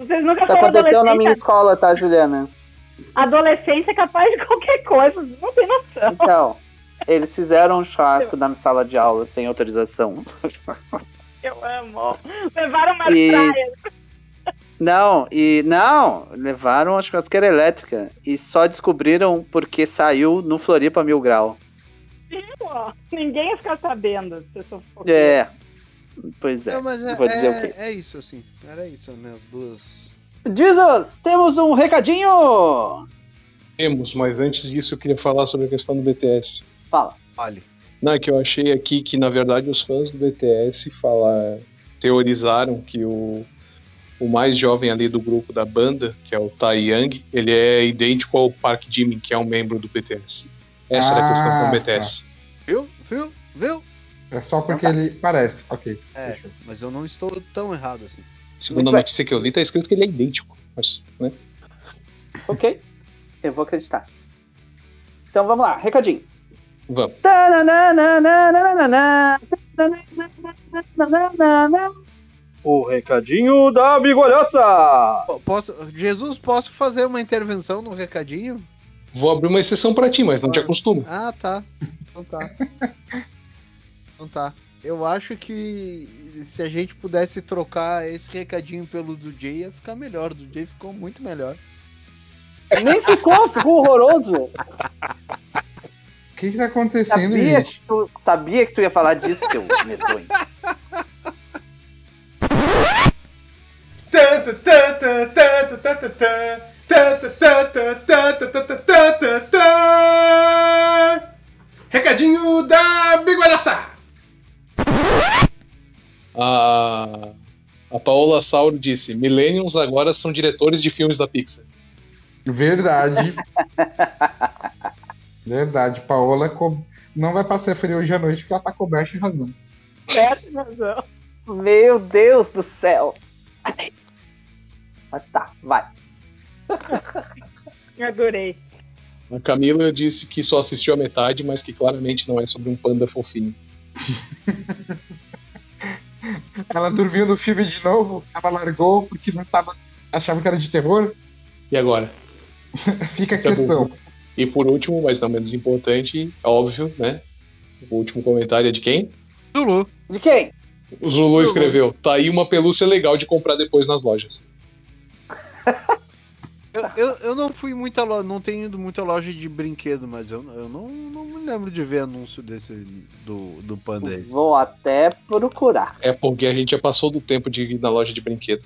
Vocês nunca Isso aconteceu na minha escola, tá, Juliana? Adolescência é capaz de qualquer coisa. Não tem noção. Então, eles fizeram um churrasco na sala de aula sem autorização. Eu amo. Levaram uma E- praia. Não, e não, levaram a churrasqueira elétrica e só descobriram porque saiu no Floripa Mil Grau. Pô, Ninguém ia ficar sabendo se eu. É. Pois é. Não, mas é, Vou dizer o é, quê? é isso, assim. Era isso, né? As duas. Jesus, temos um recadinho! Temos, mas antes disso eu queria falar sobre a questão do BTS. Fala. Olha. Não, é que eu achei aqui que, na verdade, os fãs do BTS falar, teorizaram que o, o mais jovem ali do grupo da banda, que é o Tai Young, ele é idêntico ao Park Jimin, que é um membro do BTS. Essa era a questão com Ah, o BTS. Viu? Viu? Viu? É só porque ele parece. Ok. É, fechou. mas eu não estou tão errado assim. Segundo a notícia que eu li, tá escrito que ele é idêntico. Mas, né? Ok. Eu vou acreditar. Então vamos lá, recadinho. Vamos. O recadinho da bigolhaça! Pô, Posso, Jesus, posso fazer uma intervenção no recadinho? Vou abrir uma exceção pra ti, mas não te acostuma. Ah, tá. Então tá. então tá. Eu acho que se a gente pudesse trocar esse recadinho pelo do Jay, ia ficar melhor. O do Jay ficou muito melhor. Nem ficou, ficou horroroso. [LAUGHS] O que, que tá acontecendo, Sabia gente? que, tu, sabia que tu ia falar disso, seu medonho. [LAUGHS] Recadinho da Bigolhaça! A, a Paola Sauro disse: Millennials agora são diretores de filmes da Pixar. Verdade. [LAUGHS] Verdade. Paola co- não vai passar frio hoje à noite porque ela tá coberta de razão. Certo, razão. Meu Deus do céu. Mas tá, vai. [LAUGHS] Adorei. A Camila disse que só assistiu a metade, mas que claramente não é sobre um panda fofinho. [LAUGHS] Ela dormiu no filme de novo, ela largou porque não tava. achava que era de terror. E agora? [LAUGHS] Fica a bom. questão. E por último, mas não menos importante, óbvio, né? O último comentário é de quem? Zulu. De quem? O Zulu escreveu: tá aí uma pelúcia legal de comprar depois nas lojas. [LAUGHS] Eu, eu, eu não fui muita loja, não tenho ido muita loja de brinquedo, mas eu, eu não, não me lembro de ver anúncio desse do, do Panda. Vou até procurar. É porque a gente já passou do tempo de ir na loja de brinquedo.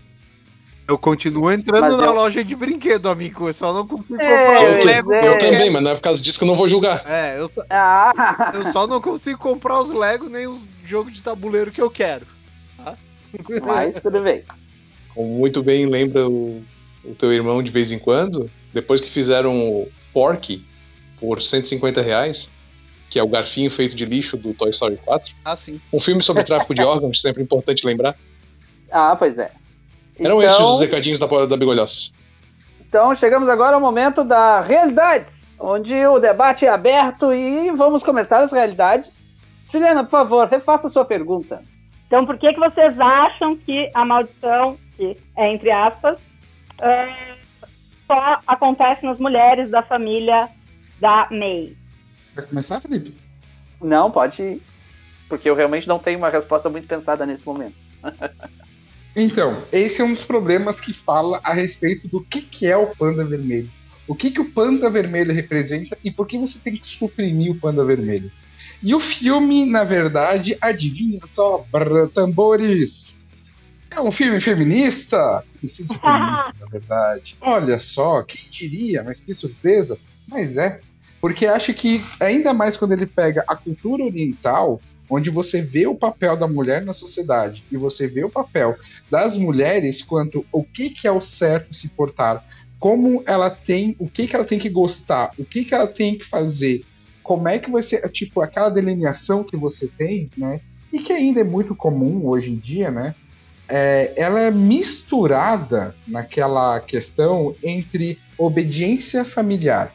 Eu continuo entrando Mas na eu- loja de brinquedo, amigo. Eu só não consigo comprar os Lego. é. que eu eu também, mas não é por causa disso que eu não vou julgar. É, eu, só- Ah, [LAUGHS] eu só não consigo comprar os Lego nem os jogos de tabuleiro que eu quero. [LAUGHS] mas tudo bem. Como muito bem lembra o, o teu irmão de vez em quando, depois que fizeram o Porky por 150 reais, que é o garfinho feito de lixo do Toy Story 4, Ah, sim. um filme sobre tráfico de órgãos, [LAUGHS] sempre importante lembrar. Ah, pois é. Eram esses Então- os recadinhos da, da Bigolhosa. Então chegamos agora ao momento da realidades, onde o debate é aberto e vamos começar as realidades. Juliana, por favor, refaça a sua pergunta. Então, por que, que vocês acham que a maldição, que é entre aspas, é, só acontece nas mulheres da família da May? Vai começar, Felipe? Não, pode ir, porque eu realmente não tenho uma resposta muito pensada nesse momento. [LAUGHS] Então, esse é um dos problemas que fala a respeito do que, que é o panda vermelho. O que, que o panda vermelho representa e por que você tem que suprimir o panda vermelho. E o filme, na verdade, adivinha só, brrr, tambores. É um filme feminista? Precisa feminista, na verdade. Olha só, quem diria, mas que surpresa. Mas é. Porque acho que, ainda mais quando ele pega a cultura oriental, onde você vê o papel da mulher na sociedade e você vê o papel das mulheres quanto o que, que é o certo se portar, como ela tem, o que, que ela tem que gostar, o que, que ela tem que fazer, como é que você, tipo, aquela delineação que você tem, né? E que ainda é muito comum hoje em dia, né? É, ela é misturada naquela questão entre obediência familiar.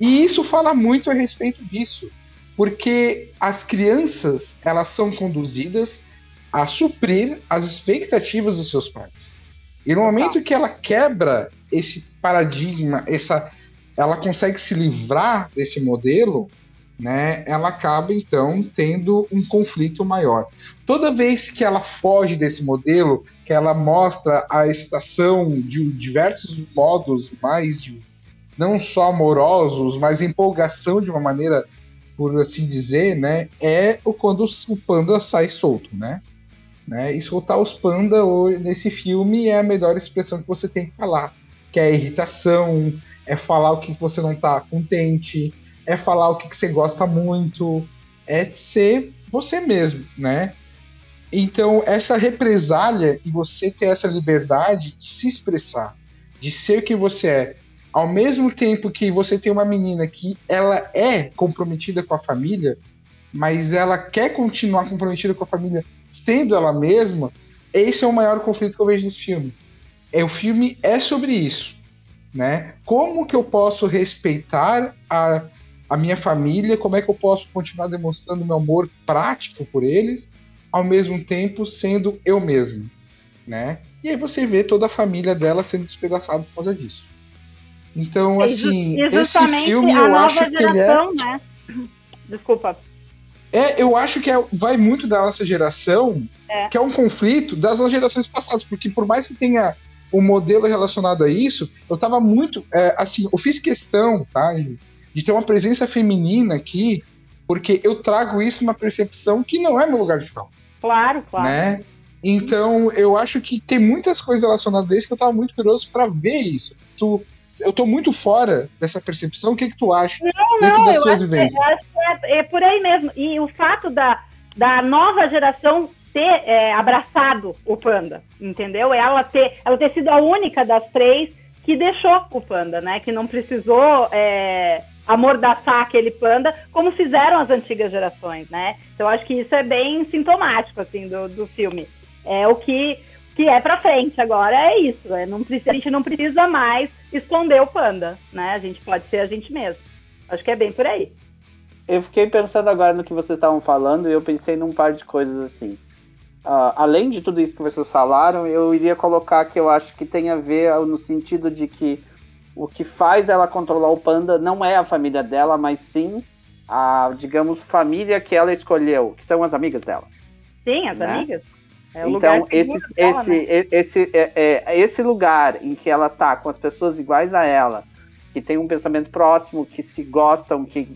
E isso fala muito a respeito disso, porque as crianças elas são conduzidas a suprir as expectativas dos seus pais. E no momento que ela quebra esse paradigma, essa, ela consegue se livrar desse modelo, né? Ela acaba então tendo um conflito maior. Toda vez que ela foge desse modelo, que ela mostra a excitação de diversos modos mais de, não só amorosos, mas empolgação de uma maneira por assim dizer, né, é o quando o panda sai solto, né? né? E soltar os panda nesse filme é a melhor expressão que você tem que falar, que é irritação, é falar o que você não tá contente, é falar o que você gosta muito, é ser você mesmo, né? Então, essa represália e você ter essa liberdade de se expressar, de ser o que você é, ao mesmo tempo que você tem uma menina que ela é comprometida com a família, mas ela quer continuar comprometida com a família sendo ela mesma, esse é o maior conflito que eu vejo nesse filme. É, o filme é sobre isso, né? Como que eu posso respeitar a, a minha família? Como é que eu posso continuar demonstrando meu amor prático por eles, ao mesmo tempo sendo eu mesmo, né? E aí você vê toda a família dela sendo despedaçada por causa disso. Então, assim, e esse filme eu acho que ele é. Né? [COUGHS] Desculpa. É, eu acho que é, vai muito da nossa geração, é. que é um conflito das nossas gerações passadas, porque por mais que tenha o um modelo relacionado a isso, eu tava muito, é, assim, eu fiz questão, tá, de ter uma presença feminina aqui, porque eu trago isso uma percepção que não é meu lugar de fala. Claro, claro. Né? Então, eu acho que tem muitas coisas relacionadas a isso que eu tava muito curioso para ver isso. Tu eu tô muito fora dessa percepção. O que, que tu acha não, dentro não, das tuas vivências? É, é, é, por aí mesmo. E o fato da, da nova geração ter é, abraçado o panda, entendeu? Ela ter, ela ter sido a única das três que deixou o panda, né? Que não precisou é, amordaçar aquele panda, como fizeram as antigas gerações, né? Então acho que isso é bem sintomático, assim, do, do filme. É o que que é para frente agora é isso. É, não precisa, a gente não precisa mais esconder o panda, né? A gente pode ser a gente mesmo. Acho que é bem por aí. Eu fiquei pensando agora no que vocês estavam falando e eu pensei num par de coisas assim. Uh, além de tudo isso que vocês falaram, eu iria colocar que eu acho que tem a ver no sentido de que o que faz ela controlar o panda não é a família dela, mas sim a, digamos, família que ela escolheu, que são as amigas dela. Sim, as né? amigas. É então, esse, esse, né? esse, é, é, esse lugar em que ela tá com as pessoas iguais a ela, que tem um pensamento próximo, que se gostam, que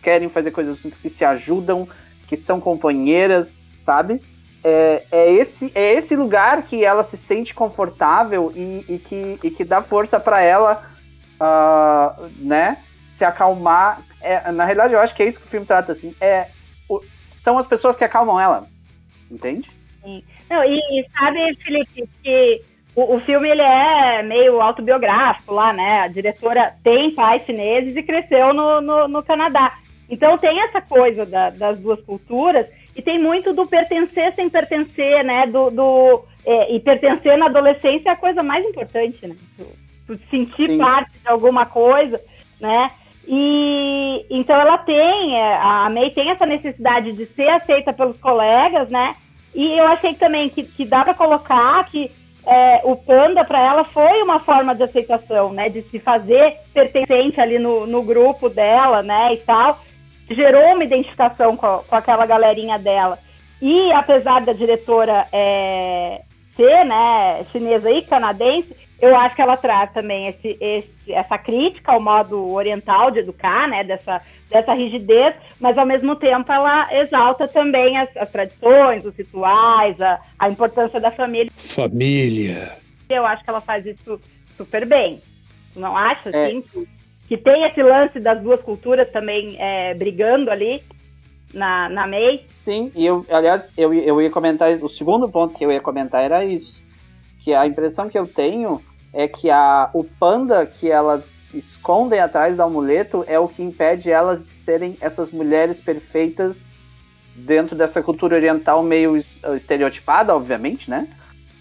querem fazer coisas juntas, que se ajudam, que são companheiras, sabe? É, é, esse, é esse lugar que ela se sente confortável e, e que, e que dá força para ela, uh, né? Se acalmar. É, na realidade, eu acho que é isso que o filme trata, assim. É, o, são as pessoas que acalmam ela, entende? Sim. Não, e, e sabe, Felipe, que o, o, filme ele é meio autobiográfico lá, né? A diretora tem pais chineses e cresceu no, no, no Canadá. Então tem essa coisa da, das duas culturas e tem muito do pertencer sem pertencer, né? Do, do é, e pertencer na adolescência é a coisa mais importante, né? Tu, tu sentir Sim. parte de alguma coisa, né? E então ela tem, é, a May tem essa necessidade de ser aceita pelos colegas, né? E eu achei também que, que dá para colocar que é, o Panda, para ela, foi uma forma de aceitação, né? De se fazer pertencente ali no, no grupo dela, né? E tal. Gerou uma identificação com, com aquela galerinha dela. E apesar da diretora é, ser né, chinesa e canadense, eu acho que ela traz também esse, esse, essa crítica ao modo oriental de educar, né, dessa, dessa rigidez, mas ao mesmo tempo ela exalta também as, as tradições, os rituais, a, a importância da família. Família. Eu acho que ela faz isso super bem. Não acha, é. assim, que, que tem esse lance das duas culturas também é, brigando ali na, na MEI? Sim, e eu, aliás, eu, eu ia comentar, o segundo ponto que eu ia comentar era isso, que a impressão que eu tenho é que a, o panda que elas escondem atrás do amuleto é o que impede elas de serem essas mulheres perfeitas dentro dessa cultura oriental meio estereotipada, obviamente, né?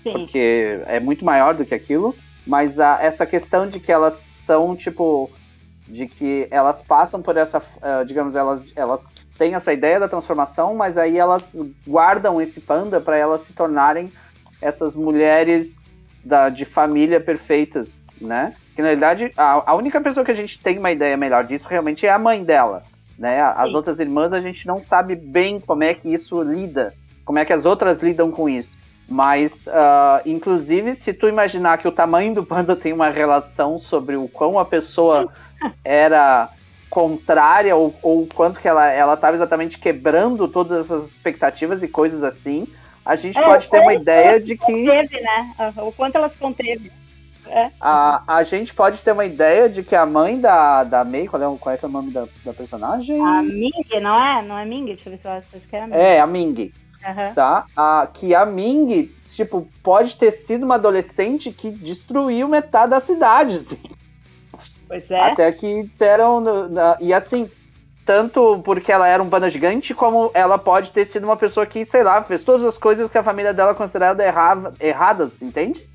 Sim. Porque é muito maior do que aquilo. Mas a, essa questão de que elas são, tipo, de que elas passam por essa, uh, digamos, elas, elas têm essa ideia da transformação, mas aí elas guardam esse panda para elas se tornarem essas mulheres da, de família perfeitas, né? Que na verdade a, a, única pessoa que a gente tem uma ideia melhor disso realmente é a mãe dela, né? As Sim. outras irmãs a gente não sabe bem como é que isso lida, como é que as outras lidam com isso. Mas, uh, inclusive, se tu imaginar que o tamanho do panda tem uma relação sobre o quão a pessoa [LAUGHS] era contrária ou, ou o quanto que ela ela estava exatamente quebrando todas essas expectativas e coisas assim, a gente É, pode ter uma ideia de que Conteve, né? O quanto ela se conteve. a, a gente pode ter uma ideia de que a mãe da, da May, qual é, qual é, que é o nome da, da personagem? A Ming, não é? Não é Ming? Deixa eu ver se eu acho que era Ming. É, a Ming. Aham. tá? A, que a Ming, tipo, pode ter sido uma adolescente que destruiu metade da cidade. assim. Pois é. Até que disseram. na- e assim, tanto porque ela era um panda gigante, como ela pode ter sido uma pessoa que, sei lá, fez todas as coisas que a família dela considerava erradas, entende?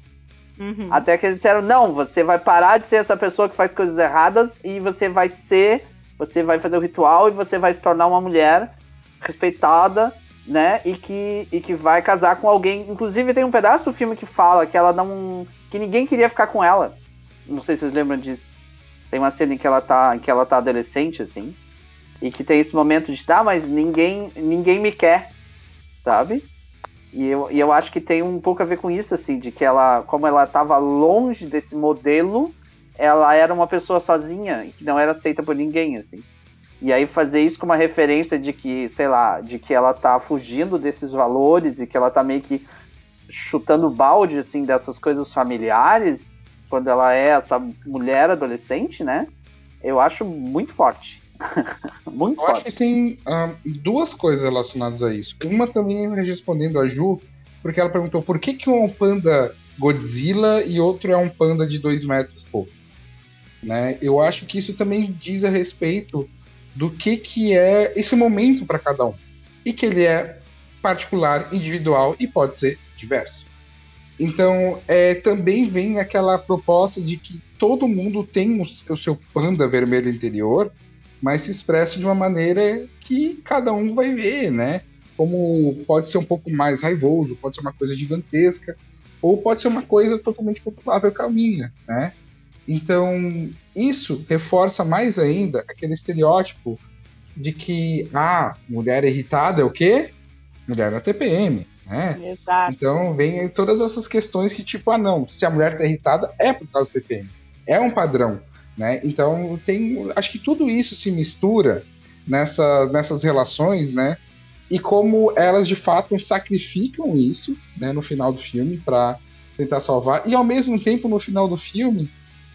Uhum. Até que eles disseram, não, você vai parar de ser essa pessoa que faz coisas erradas e você vai ser, você vai fazer o ritual e você vai se tornar uma mulher respeitada, né? E que, e que vai casar com alguém. Inclusive tem um pedaço do filme que fala que ela não. que ninguém queria ficar com ela. Não sei se vocês lembram disso. Tem uma cena em que ela tá, em que ela tá adolescente, assim. E que tem esse momento de, tá, mas ninguém, ninguém me quer, sabe? E eu, e eu acho que tem um pouco a ver com isso, assim, de que ela, como ela estava longe desse modelo, ela era uma pessoa sozinha e que não era aceita por ninguém, assim. E aí fazer isso com uma referência de que, sei lá, de que ela tá fugindo desses valores e que ela tá meio que chutando balde, assim, dessas coisas familiares, quando ela é essa mulher adolescente, né? Eu acho muito forte. [LAUGHS] muito Eu acho que tem ah, duas coisas relacionadas a isso. Uma também respondendo a Ju, porque ela perguntou por que, que um é panda Godzilla e outro é um panda de dois metros, pô. Né? Eu acho que isso também diz a respeito do que, que é esse momento para cada um. E que ele é particular, individual e pode ser diverso. Então, é, também vem aquela proposta de que todo mundo tem o, o seu panda vermelho interior, mas se expressa de uma maneira que cada um vai ver, né? Como pode ser um pouco mais raivoso, pode ser uma coisa gigantesca, ou pode ser uma coisa totalmente populável calminha, né? Então, isso reforça mais ainda aquele estereótipo de que, ah, mulher irritada é o quê? Mulher na TPM, né? Exato. Então vem aí todas essas questões que, tipo, ah não, se a mulher tá irritada, é por causa do TPM. É um padrão. Né? Então tem. Acho que tudo isso se mistura nessas, nessas relações, né? E como elas de fato sacrificam isso né, no final do filme para tentar salvar. E ao mesmo tempo, no final do filme,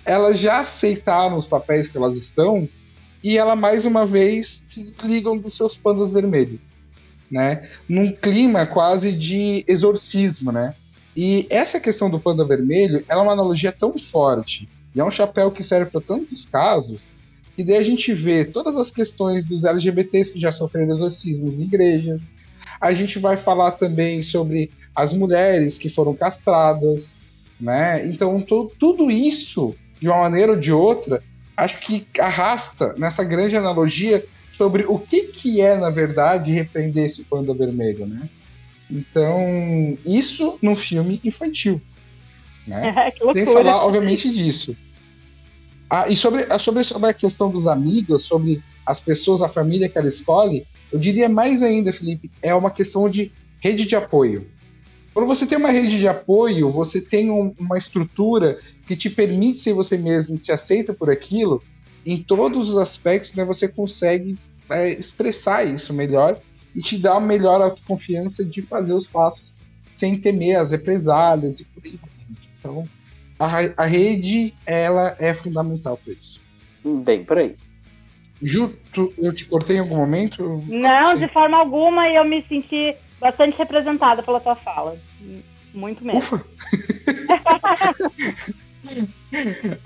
elas já aceitaram os papéis que elas estão e ela mais uma vez se desligam dos seus pandas vermelhos. Né? Num clima quase de exorcismo, né? E essa questão do panda vermelho ela é uma analogia tão forte e é um chapéu que serve para tantos casos e daí a gente vê todas as questões dos LGBTs que já sofreram exorcismos em igrejas. A gente vai falar também sobre as mulheres que foram castradas, né? Então tudo isso, de uma maneira ou de outra, acho que arrasta nessa grande analogia sobre o que, que é, na verdade, repreender esse panda vermelho, né? Então, isso num filme infantil. Né? [LAUGHS] que loucura. falar, obviamente, disso. Ah, e sobre, sobre, sobre a questão dos amigos, sobre as pessoas, a família que ela escolhe, eu diria mais ainda, Felipe, é uma questão de rede de apoio. Quando você tem uma rede de apoio, você tem um, uma estrutura que te permite ser você mesmo e se aceita por aquilo, em todos os aspectos, né, você consegue é, expressar isso melhor e te dá melhor a confiança de fazer os passos sem temer as represálias e por aí. Então, a, a rede, ela é fundamental para isso. Bem por aí. Ju, tu- eu te cortei em algum momento? Não, Sim. de forma alguma, e eu me senti bastante representada pela tua fala. Muito mesmo. Ufa!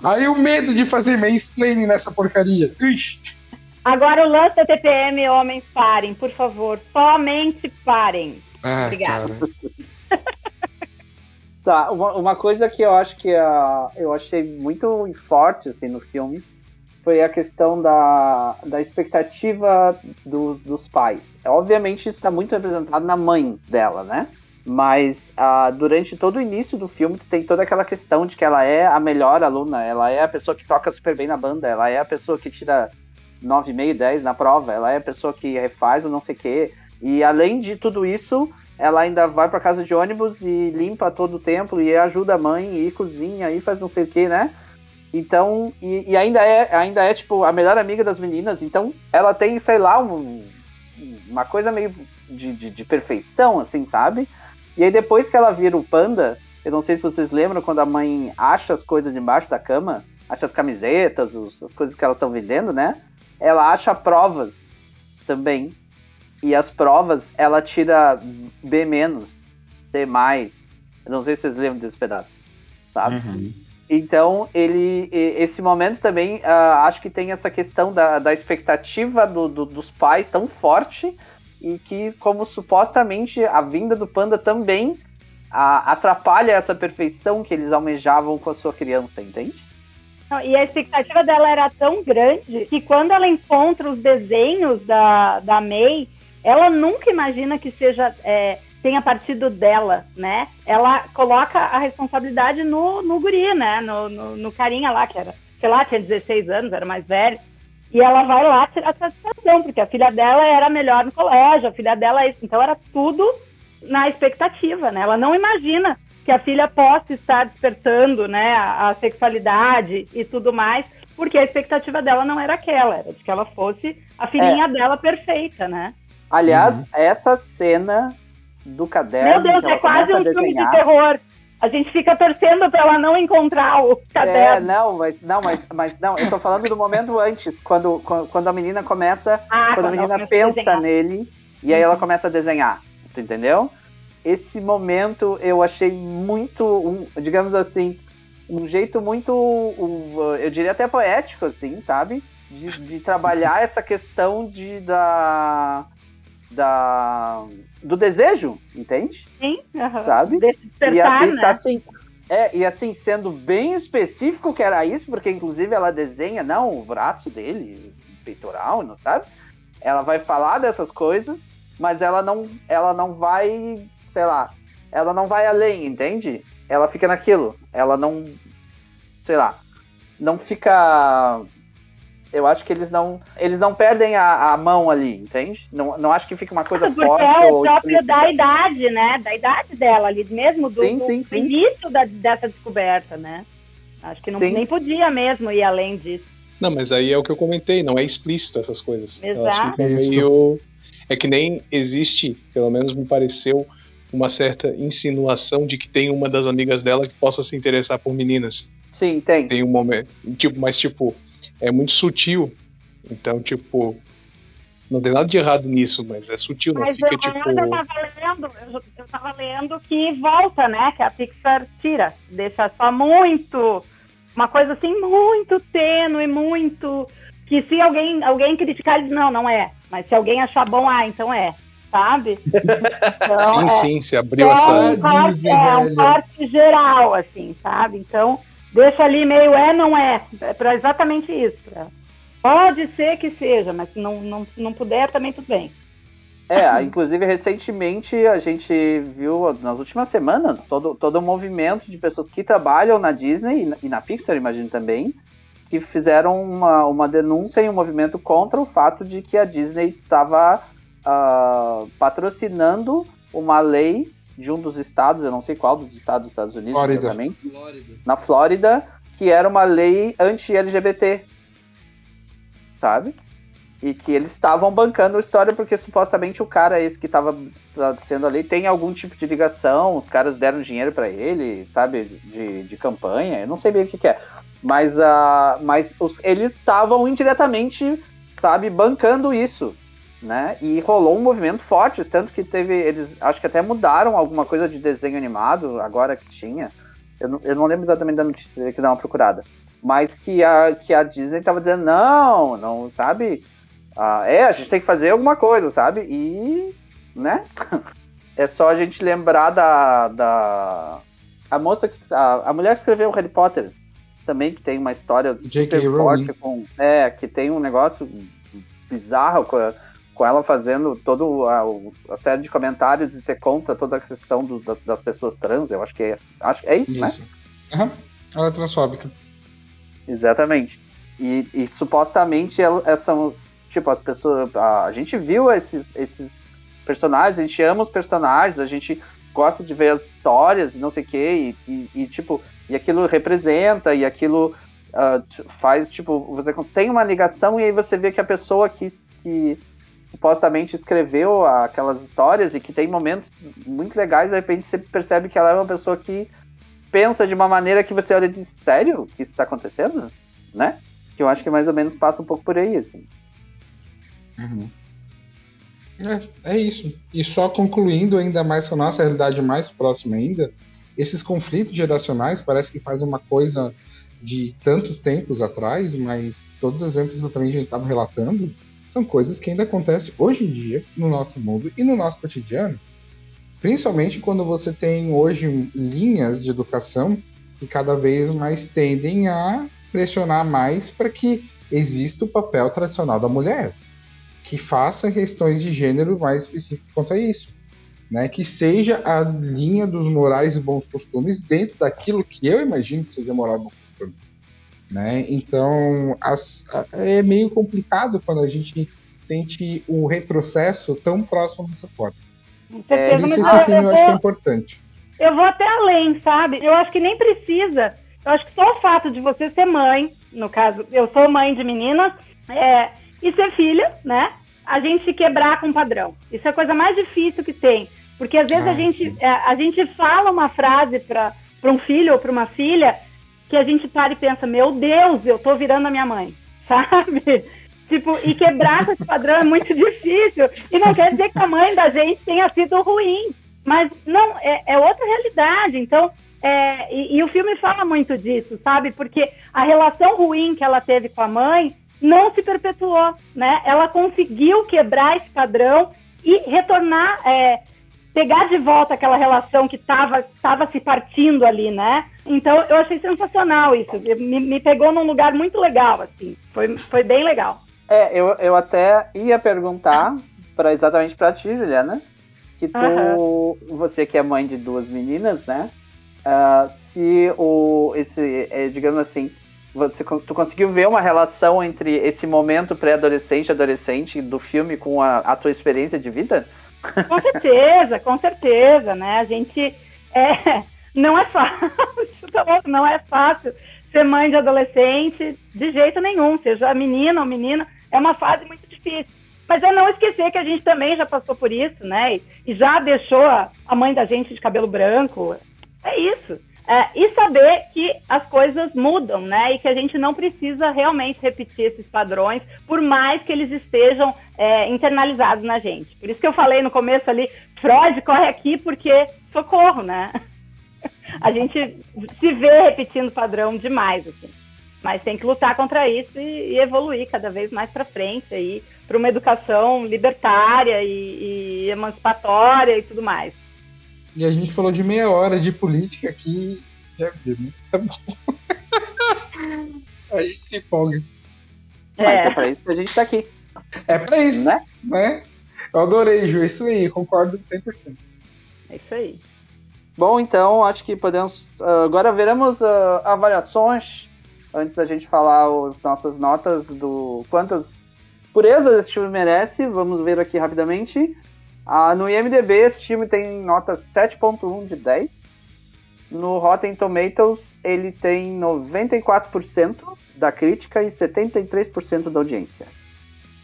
Aí o medo de fazer mansplaining nessa porcaria. Ixi. Agora o lance da TPM, homens, parem, por favor. Somente parem. Ah, Obrigada. cara. Tá, uma, uma coisa que eu acho que ah, eu achei muito forte assim, no filme foi a questão da, da expectativa do- dos pais. Obviamente isso está muito representado na mãe dela, né? Mas ah, durante todo o início do filme tem toda aquela questão de que ela é a melhor aluna, ela é a pessoa que toca super bem na banda, ela é a pessoa que tira 9,5, 10 na prova, ela é a pessoa que refaz o não sei o quê. E além de tudo isso, ela ainda vai pra casa de ônibus e limpa todo o templo e ajuda a mãe e cozinha e faz não sei o que, né? Então, e, e ainda, é, ainda é, tipo, a melhor amiga das meninas. Então, ela tem, sei lá, um, uma coisa meio de, de, de perfeição, assim, sabe? E aí, depois que ela vira o panda, eu não sei se vocês lembram quando a mãe acha as coisas debaixo da cama, acha as camisetas, os- as coisas que elas estão vendendo, né? Ela acha provas também. E as provas, ela tira B menos, C mais. Eu não sei se vocês lembram desse pedaço, sabe? Então, ele, esse momento também, ah, acho que tem essa questão da, da expectativa do- do- dos pais tão forte e que, como supostamente a vinda do panda também atrapalha essa perfeição que eles almejavam com a sua criança, entende? E a expectativa dela era tão grande que quando ela encontra os desenhos da, da May, ela nunca imagina que seja é, tenha partido dela, né? Ela coloca a responsabilidade no, no guri, né? No, no, no carinha lá, que era, sei lá, tinha 16 anos, era mais velho. E ela vai lá tirar satisfação, porque a filha dela era melhor no colégio, a filha dela é isso. Então era tudo na expectativa, né? Ela não imagina que a filha possa estar despertando, né, a, a sexualidade e tudo mais, porque a expectativa dela não era aquela, era de que ela fosse a filhinha dela perfeita, né? Aliás, essa cena do caderno. Meu Deus, é quase um a filme de terror. A gente fica torcendo pra ela não encontrar o É, caderno. não, mas não, mas, mas não, eu tô falando do momento antes, quando, quando, a menina começa, Ah, quando a menina pensa. Uhum. nele e aí ela começa a desenhar, tu entendeu? Esse momento eu achei muito, um, digamos assim, um jeito muito, um, eu diria até poético, assim, sabe? De, de trabalhar essa questão de da, da do desejo, entende? Sim, aham. Sabe? Desse E, despertar, a- né? assim, é, e assim, sendo bem específico que era isso, porque inclusive ela desenha, não, o braço dele, o peitoral, não sabe? Ela vai falar dessas coisas, mas ela não, ela não vai, sei lá, ela não vai além, entende? Ela fica naquilo, ela não, sei lá, não fica. Eu acho que eles não, eles não perdem a, a mão ali, entende? Não, não acho que fica uma coisa Porque forte é o ou próprio explícita. da idade, né? Da idade dela ali, mesmo do, Sim, do- sim, do sim. início da- dessa descoberta, né? Acho que não, nem podia mesmo ir além disso. Não, mas aí é o que eu comentei, não é explícito essas coisas. Elas Exato. ficam Isso. meio. É que nem existe, pelo menos me pareceu, uma certa insinuação de que tem uma das amigas dela que possa se interessar por meninas. Sim, tem. Tem um momento. Tipo, mas tipo, é muito sutil. Então, tipo. Não tem nada de errado nisso, mas é sutil, não Mas fica eu, tipo. eu tava lendo, eu, eu tava lendo que volta, né? Que a Pixar tira, deixa só muito, uma coisa assim muito tênue, muito que se alguém alguém criticar, ele diz, não, não é. Mas se alguém achar bom, ah, então é, sabe? [LAUGHS] Então, Sim, é, sim, se abriu é essa. um corte, é um corte geral, assim, sabe? Então, deixa ali meio é, não é. É pra exatamente isso. pra- Pode ser que seja, mas se não, não, não puder, também tudo bem. É, inclusive recentemente a gente viu nas últimas semanas todo, todo um movimento de pessoas que trabalham na Disney e na, e na Pixar, imagino também, que fizeram uma, uma denúncia e um movimento contra o fato de que a Disney estava patrocinando uma lei de um dos estados, eu não sei qual dos estados dos Estados Unidos Flórida. exatamente, na Flórida, que era uma lei anti-LGBT, sabe? E que eles estavam bancando a história porque supostamente o cara esse que estava sendo ali tem algum tipo de ligação, os caras deram dinheiro para ele, sabe, de, de campanha, eu não sei bem o que, que é. Mas, uh, mas os, eles estavam indiretamente, sabe, bancando isso, né? E rolou um movimento forte, tanto que teve, eles acho que até mudaram alguma coisa de desenho animado, agora que tinha. Eu não, eu não lembro exatamente da notícia, teria que dar uma procurada. Mas que a, que a Disney tava dizendo, não, não, sabe? Ah, é, a gente tem que fazer alguma coisa, sabe? E, né? [LAUGHS] É só a gente lembrar da. da a moça que. A, a mulher que escreveu o Harry Potter também, que tem uma história super forte com. É, que tem um negócio bizarro com, a- com ela fazendo toda a, a série de comentários e você conta toda a questão do- das, das pessoas trans. Eu acho que é, acho, é isso, né? Isso. Aham. Ela é transfóbica. Exatamente. E, e supostamente el- essas são os. Tipo, as pessoas. A, a gente viu esses, esses personagens, a gente ama os personagens, a gente gosta de ver as histórias, não sei o quê, e, e, e, tipo, e aquilo representa, e aquilo t- faz, tipo, você tem uma ligação e aí você vê que a pessoa que, que supostamente escreveu aquelas histórias e que tem momentos muito legais, de repente você percebe que ela é uma pessoa que pensa de uma maneira que você olha e diz, sério? Que isso tá acontecendo? Né? Que eu acho que mais ou menos passa um pouco por aí, assim. É, é isso. E só concluindo ainda mais com a nossa realidade mais próxima ainda, esses conflitos geracionais parece que fazem uma coisa de tantos tempos atrás, mas todos os exemplos que eu também já estava relatando são coisas que ainda acontecem hoje em dia no nosso mundo e no nosso cotidiano. Principalmente quando você tem hoje linhas de educação que cada vez mais tendem a pressionar mais para que exista o papel tradicional da mulher, que faça questões de gênero mais específicas quanto a isso. Né, que seja a linha dos morais e bons costumes dentro daquilo que eu imagino que seja moral e bom. Né? Então as- é meio complicado quando a gente sente o retrocesso tão próximo dessa forma. Com Por certeza, isso mas esse eu, filme eu eu acho que é importante. eu vou até além, sabe? Eu acho que nem precisa. Eu acho que só o fato de você ser mãe, no caso, eu sou mãe de meninas, é, e ser filha, né? A gente quebrar com o padrão. Isso é a coisa mais difícil que tem. Porque às vezes Ah, a, gente, é, a gente fala uma frase para um filho ou para uma filha que a gente para e pensa, meu Deus, eu tô virando a minha mãe, [LAUGHS] sabe? Tipo, e quebrar esse padrão é muito difícil. E não quer dizer que a mãe da gente tenha sido ruim. Mas não, é, é outra realidade. Então, é, e, e o filme fala muito disso, sabe? Porque a relação ruim que ela teve com a mãe não se perpetuou, né? Ela conseguiu quebrar esse padrão e retornar, é, pegar de volta aquela relação que estava tava se partindo ali, né? Então eu achei sensacional isso. Me, me pegou num lugar muito legal, assim. Foi, foi bem legal. É, eu, eu até ia perguntar para exatamente pra ti, Juliana, que tu, você que é mãe de duas meninas, né? ah, se o esse, é, digamos assim, você tu conseguiu ver uma relação entre esse momento pré-adolescente, adolescente do filme com a, a tua experiência de vida? Com certeza, com certeza, né? A gente é, não é fácil, [LAUGHS] tá não é fácil ser mãe de adolescente de jeito nenhum, seja menina ou menina, é uma fase muito difícil. Mas é não esquecer que a gente também já passou por isso, né? E, já deixou a mãe da gente de cabelo branco. É isso. É, e saber que as coisas mudam, né? E que a gente não precisa realmente repetir esses padrões, por mais que eles estejam é, internalizados na gente. Por isso que eu falei no começo ali, Freud corre aqui porque socorro, né? [LAUGHS] A gente se vê repetindo padrão demais, assim. Mas tem que lutar contra isso e, e evoluir cada vez mais para frente aí para uma educação libertária e, e emancipatória e tudo mais. E a gente falou de meia hora de política aqui. Já viu, né? Tá bom. [LAUGHS] a gente se empolga. Mas é É, para isso que a gente tá aqui, É pra isso, né? né? Eu adorei, Ju. Isso aí, concordo 100%. é isso aí. Bom, então acho que podemos. ah, agora veremos ah, avaliações antes da gente falar as nossas notas do quantas purezas esse filme merece. Vamos ver aqui rapidamente. Ah, no IMDB, esse filme tem nota 7.1 de 10. No Rotten Tomatoes, ele tem 94% da crítica e 73% da audiência.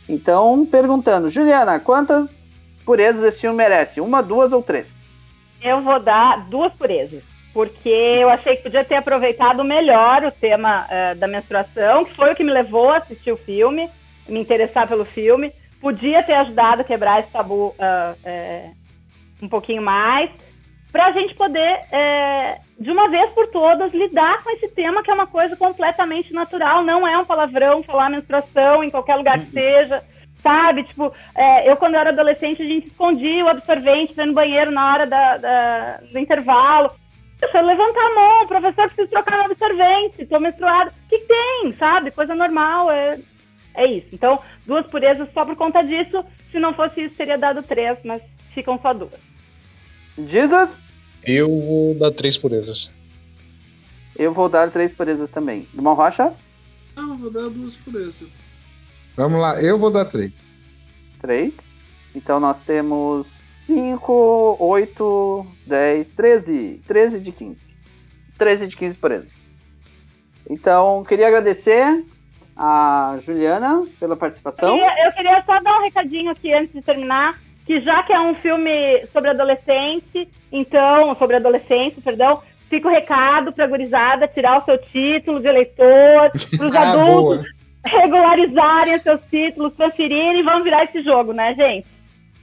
Então, perguntando, Juliana, quantas purezas esse filme merece? Uma, duas ou três? Eu vou dar duas purezas, porque eu achei que podia ter aproveitado melhor o tema eh, da menstruação, que foi o que me levou a assistir o filme, me interessar pelo filme. Podia ter ajudado a quebrar esse tabu ah, eh, um pouquinho mais, para a gente poder, eh, de uma vez por todas, lidar com esse tema que é uma coisa completamente natural, não é um palavrão falar menstruação em qualquer lugar que seja. Sabe, tipo, é, eu quando eu era adolescente, a gente escondia o absorvente no banheiro na hora da, da- do intervalo. Eu levantar a mão, o professor precisa trocar meu absorvente, tô menstruada. O que tem, sabe? Coisa normal, é, é isso. Então, duas purezas só por conta disso. Se não fosse isso, teria dado três, mas ficam só duas. Jesus? Eu vou dar três purezas. Eu vou dar três purezas também. Irmão Rocha? Não, vou dar duas isso. Vamos lá, eu vou dar três. Três. Então nós temos cinco, oito, dez, treze. Treze de quinze. Treze de quinze purezas. Então, queria agradecer a Juliana pela participação. Eu queria, eu queria só dar um recadinho aqui antes de terminar, que já que é um filme sobre adolescente, então, sobre adolescência, perdão, fica o recado pra gurizada tirar o seu título de eleitor, [LAUGHS] pros Ah, adultos boa. regularizarem os seus títulos, transferirem e vamos virar esse jogo, né, gente?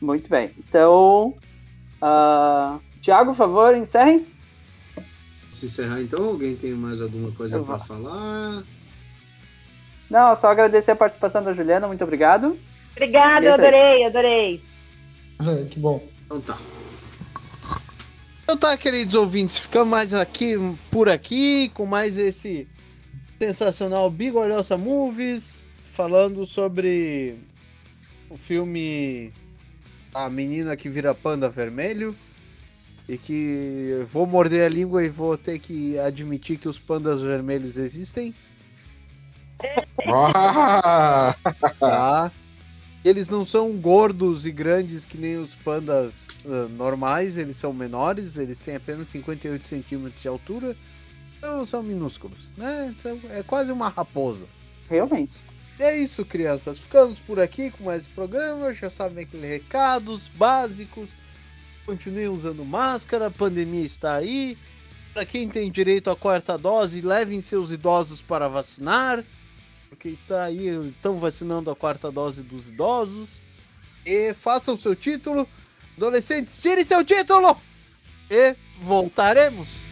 Muito bem. Então, ah, Tiago, por favor, encerrem. Se encerrar então, alguém tem mais alguma coisa vou. falar? Não, só agradecer a participação da Juliana, muito obrigado. Obrigada, é eu aí. adorei, adorei. Ah, que bom. Então tá. Então tá, queridos ouvintes, ficamos mais aqui por aqui com mais esse sensacional Bigolhosa Movies, falando sobre o filme A Menina que Vira Panda Vermelho. E que vou morder a língua e vou ter que admitir que os pandas vermelhos existem. Ah, Tá? Eles não são gordos e grandes que nem os pandas ah, normais, eles são menores, eles têm apenas 58 centímetros de altura, então são minúsculos, né? São- É quase uma raposa. Realmente. É isso, crianças. Ficamos por aqui com mais programa. Já sabem aqueles recados básicos. Continuem usando máscara, a pandemia está aí. Para quem tem direito à quarta dose, levem seus idosos para vacinar. Porque está aí, estão vacinando a quarta dose dos idosos. E façam seu título. Adolescentes, tirem seu título! E voltaremos.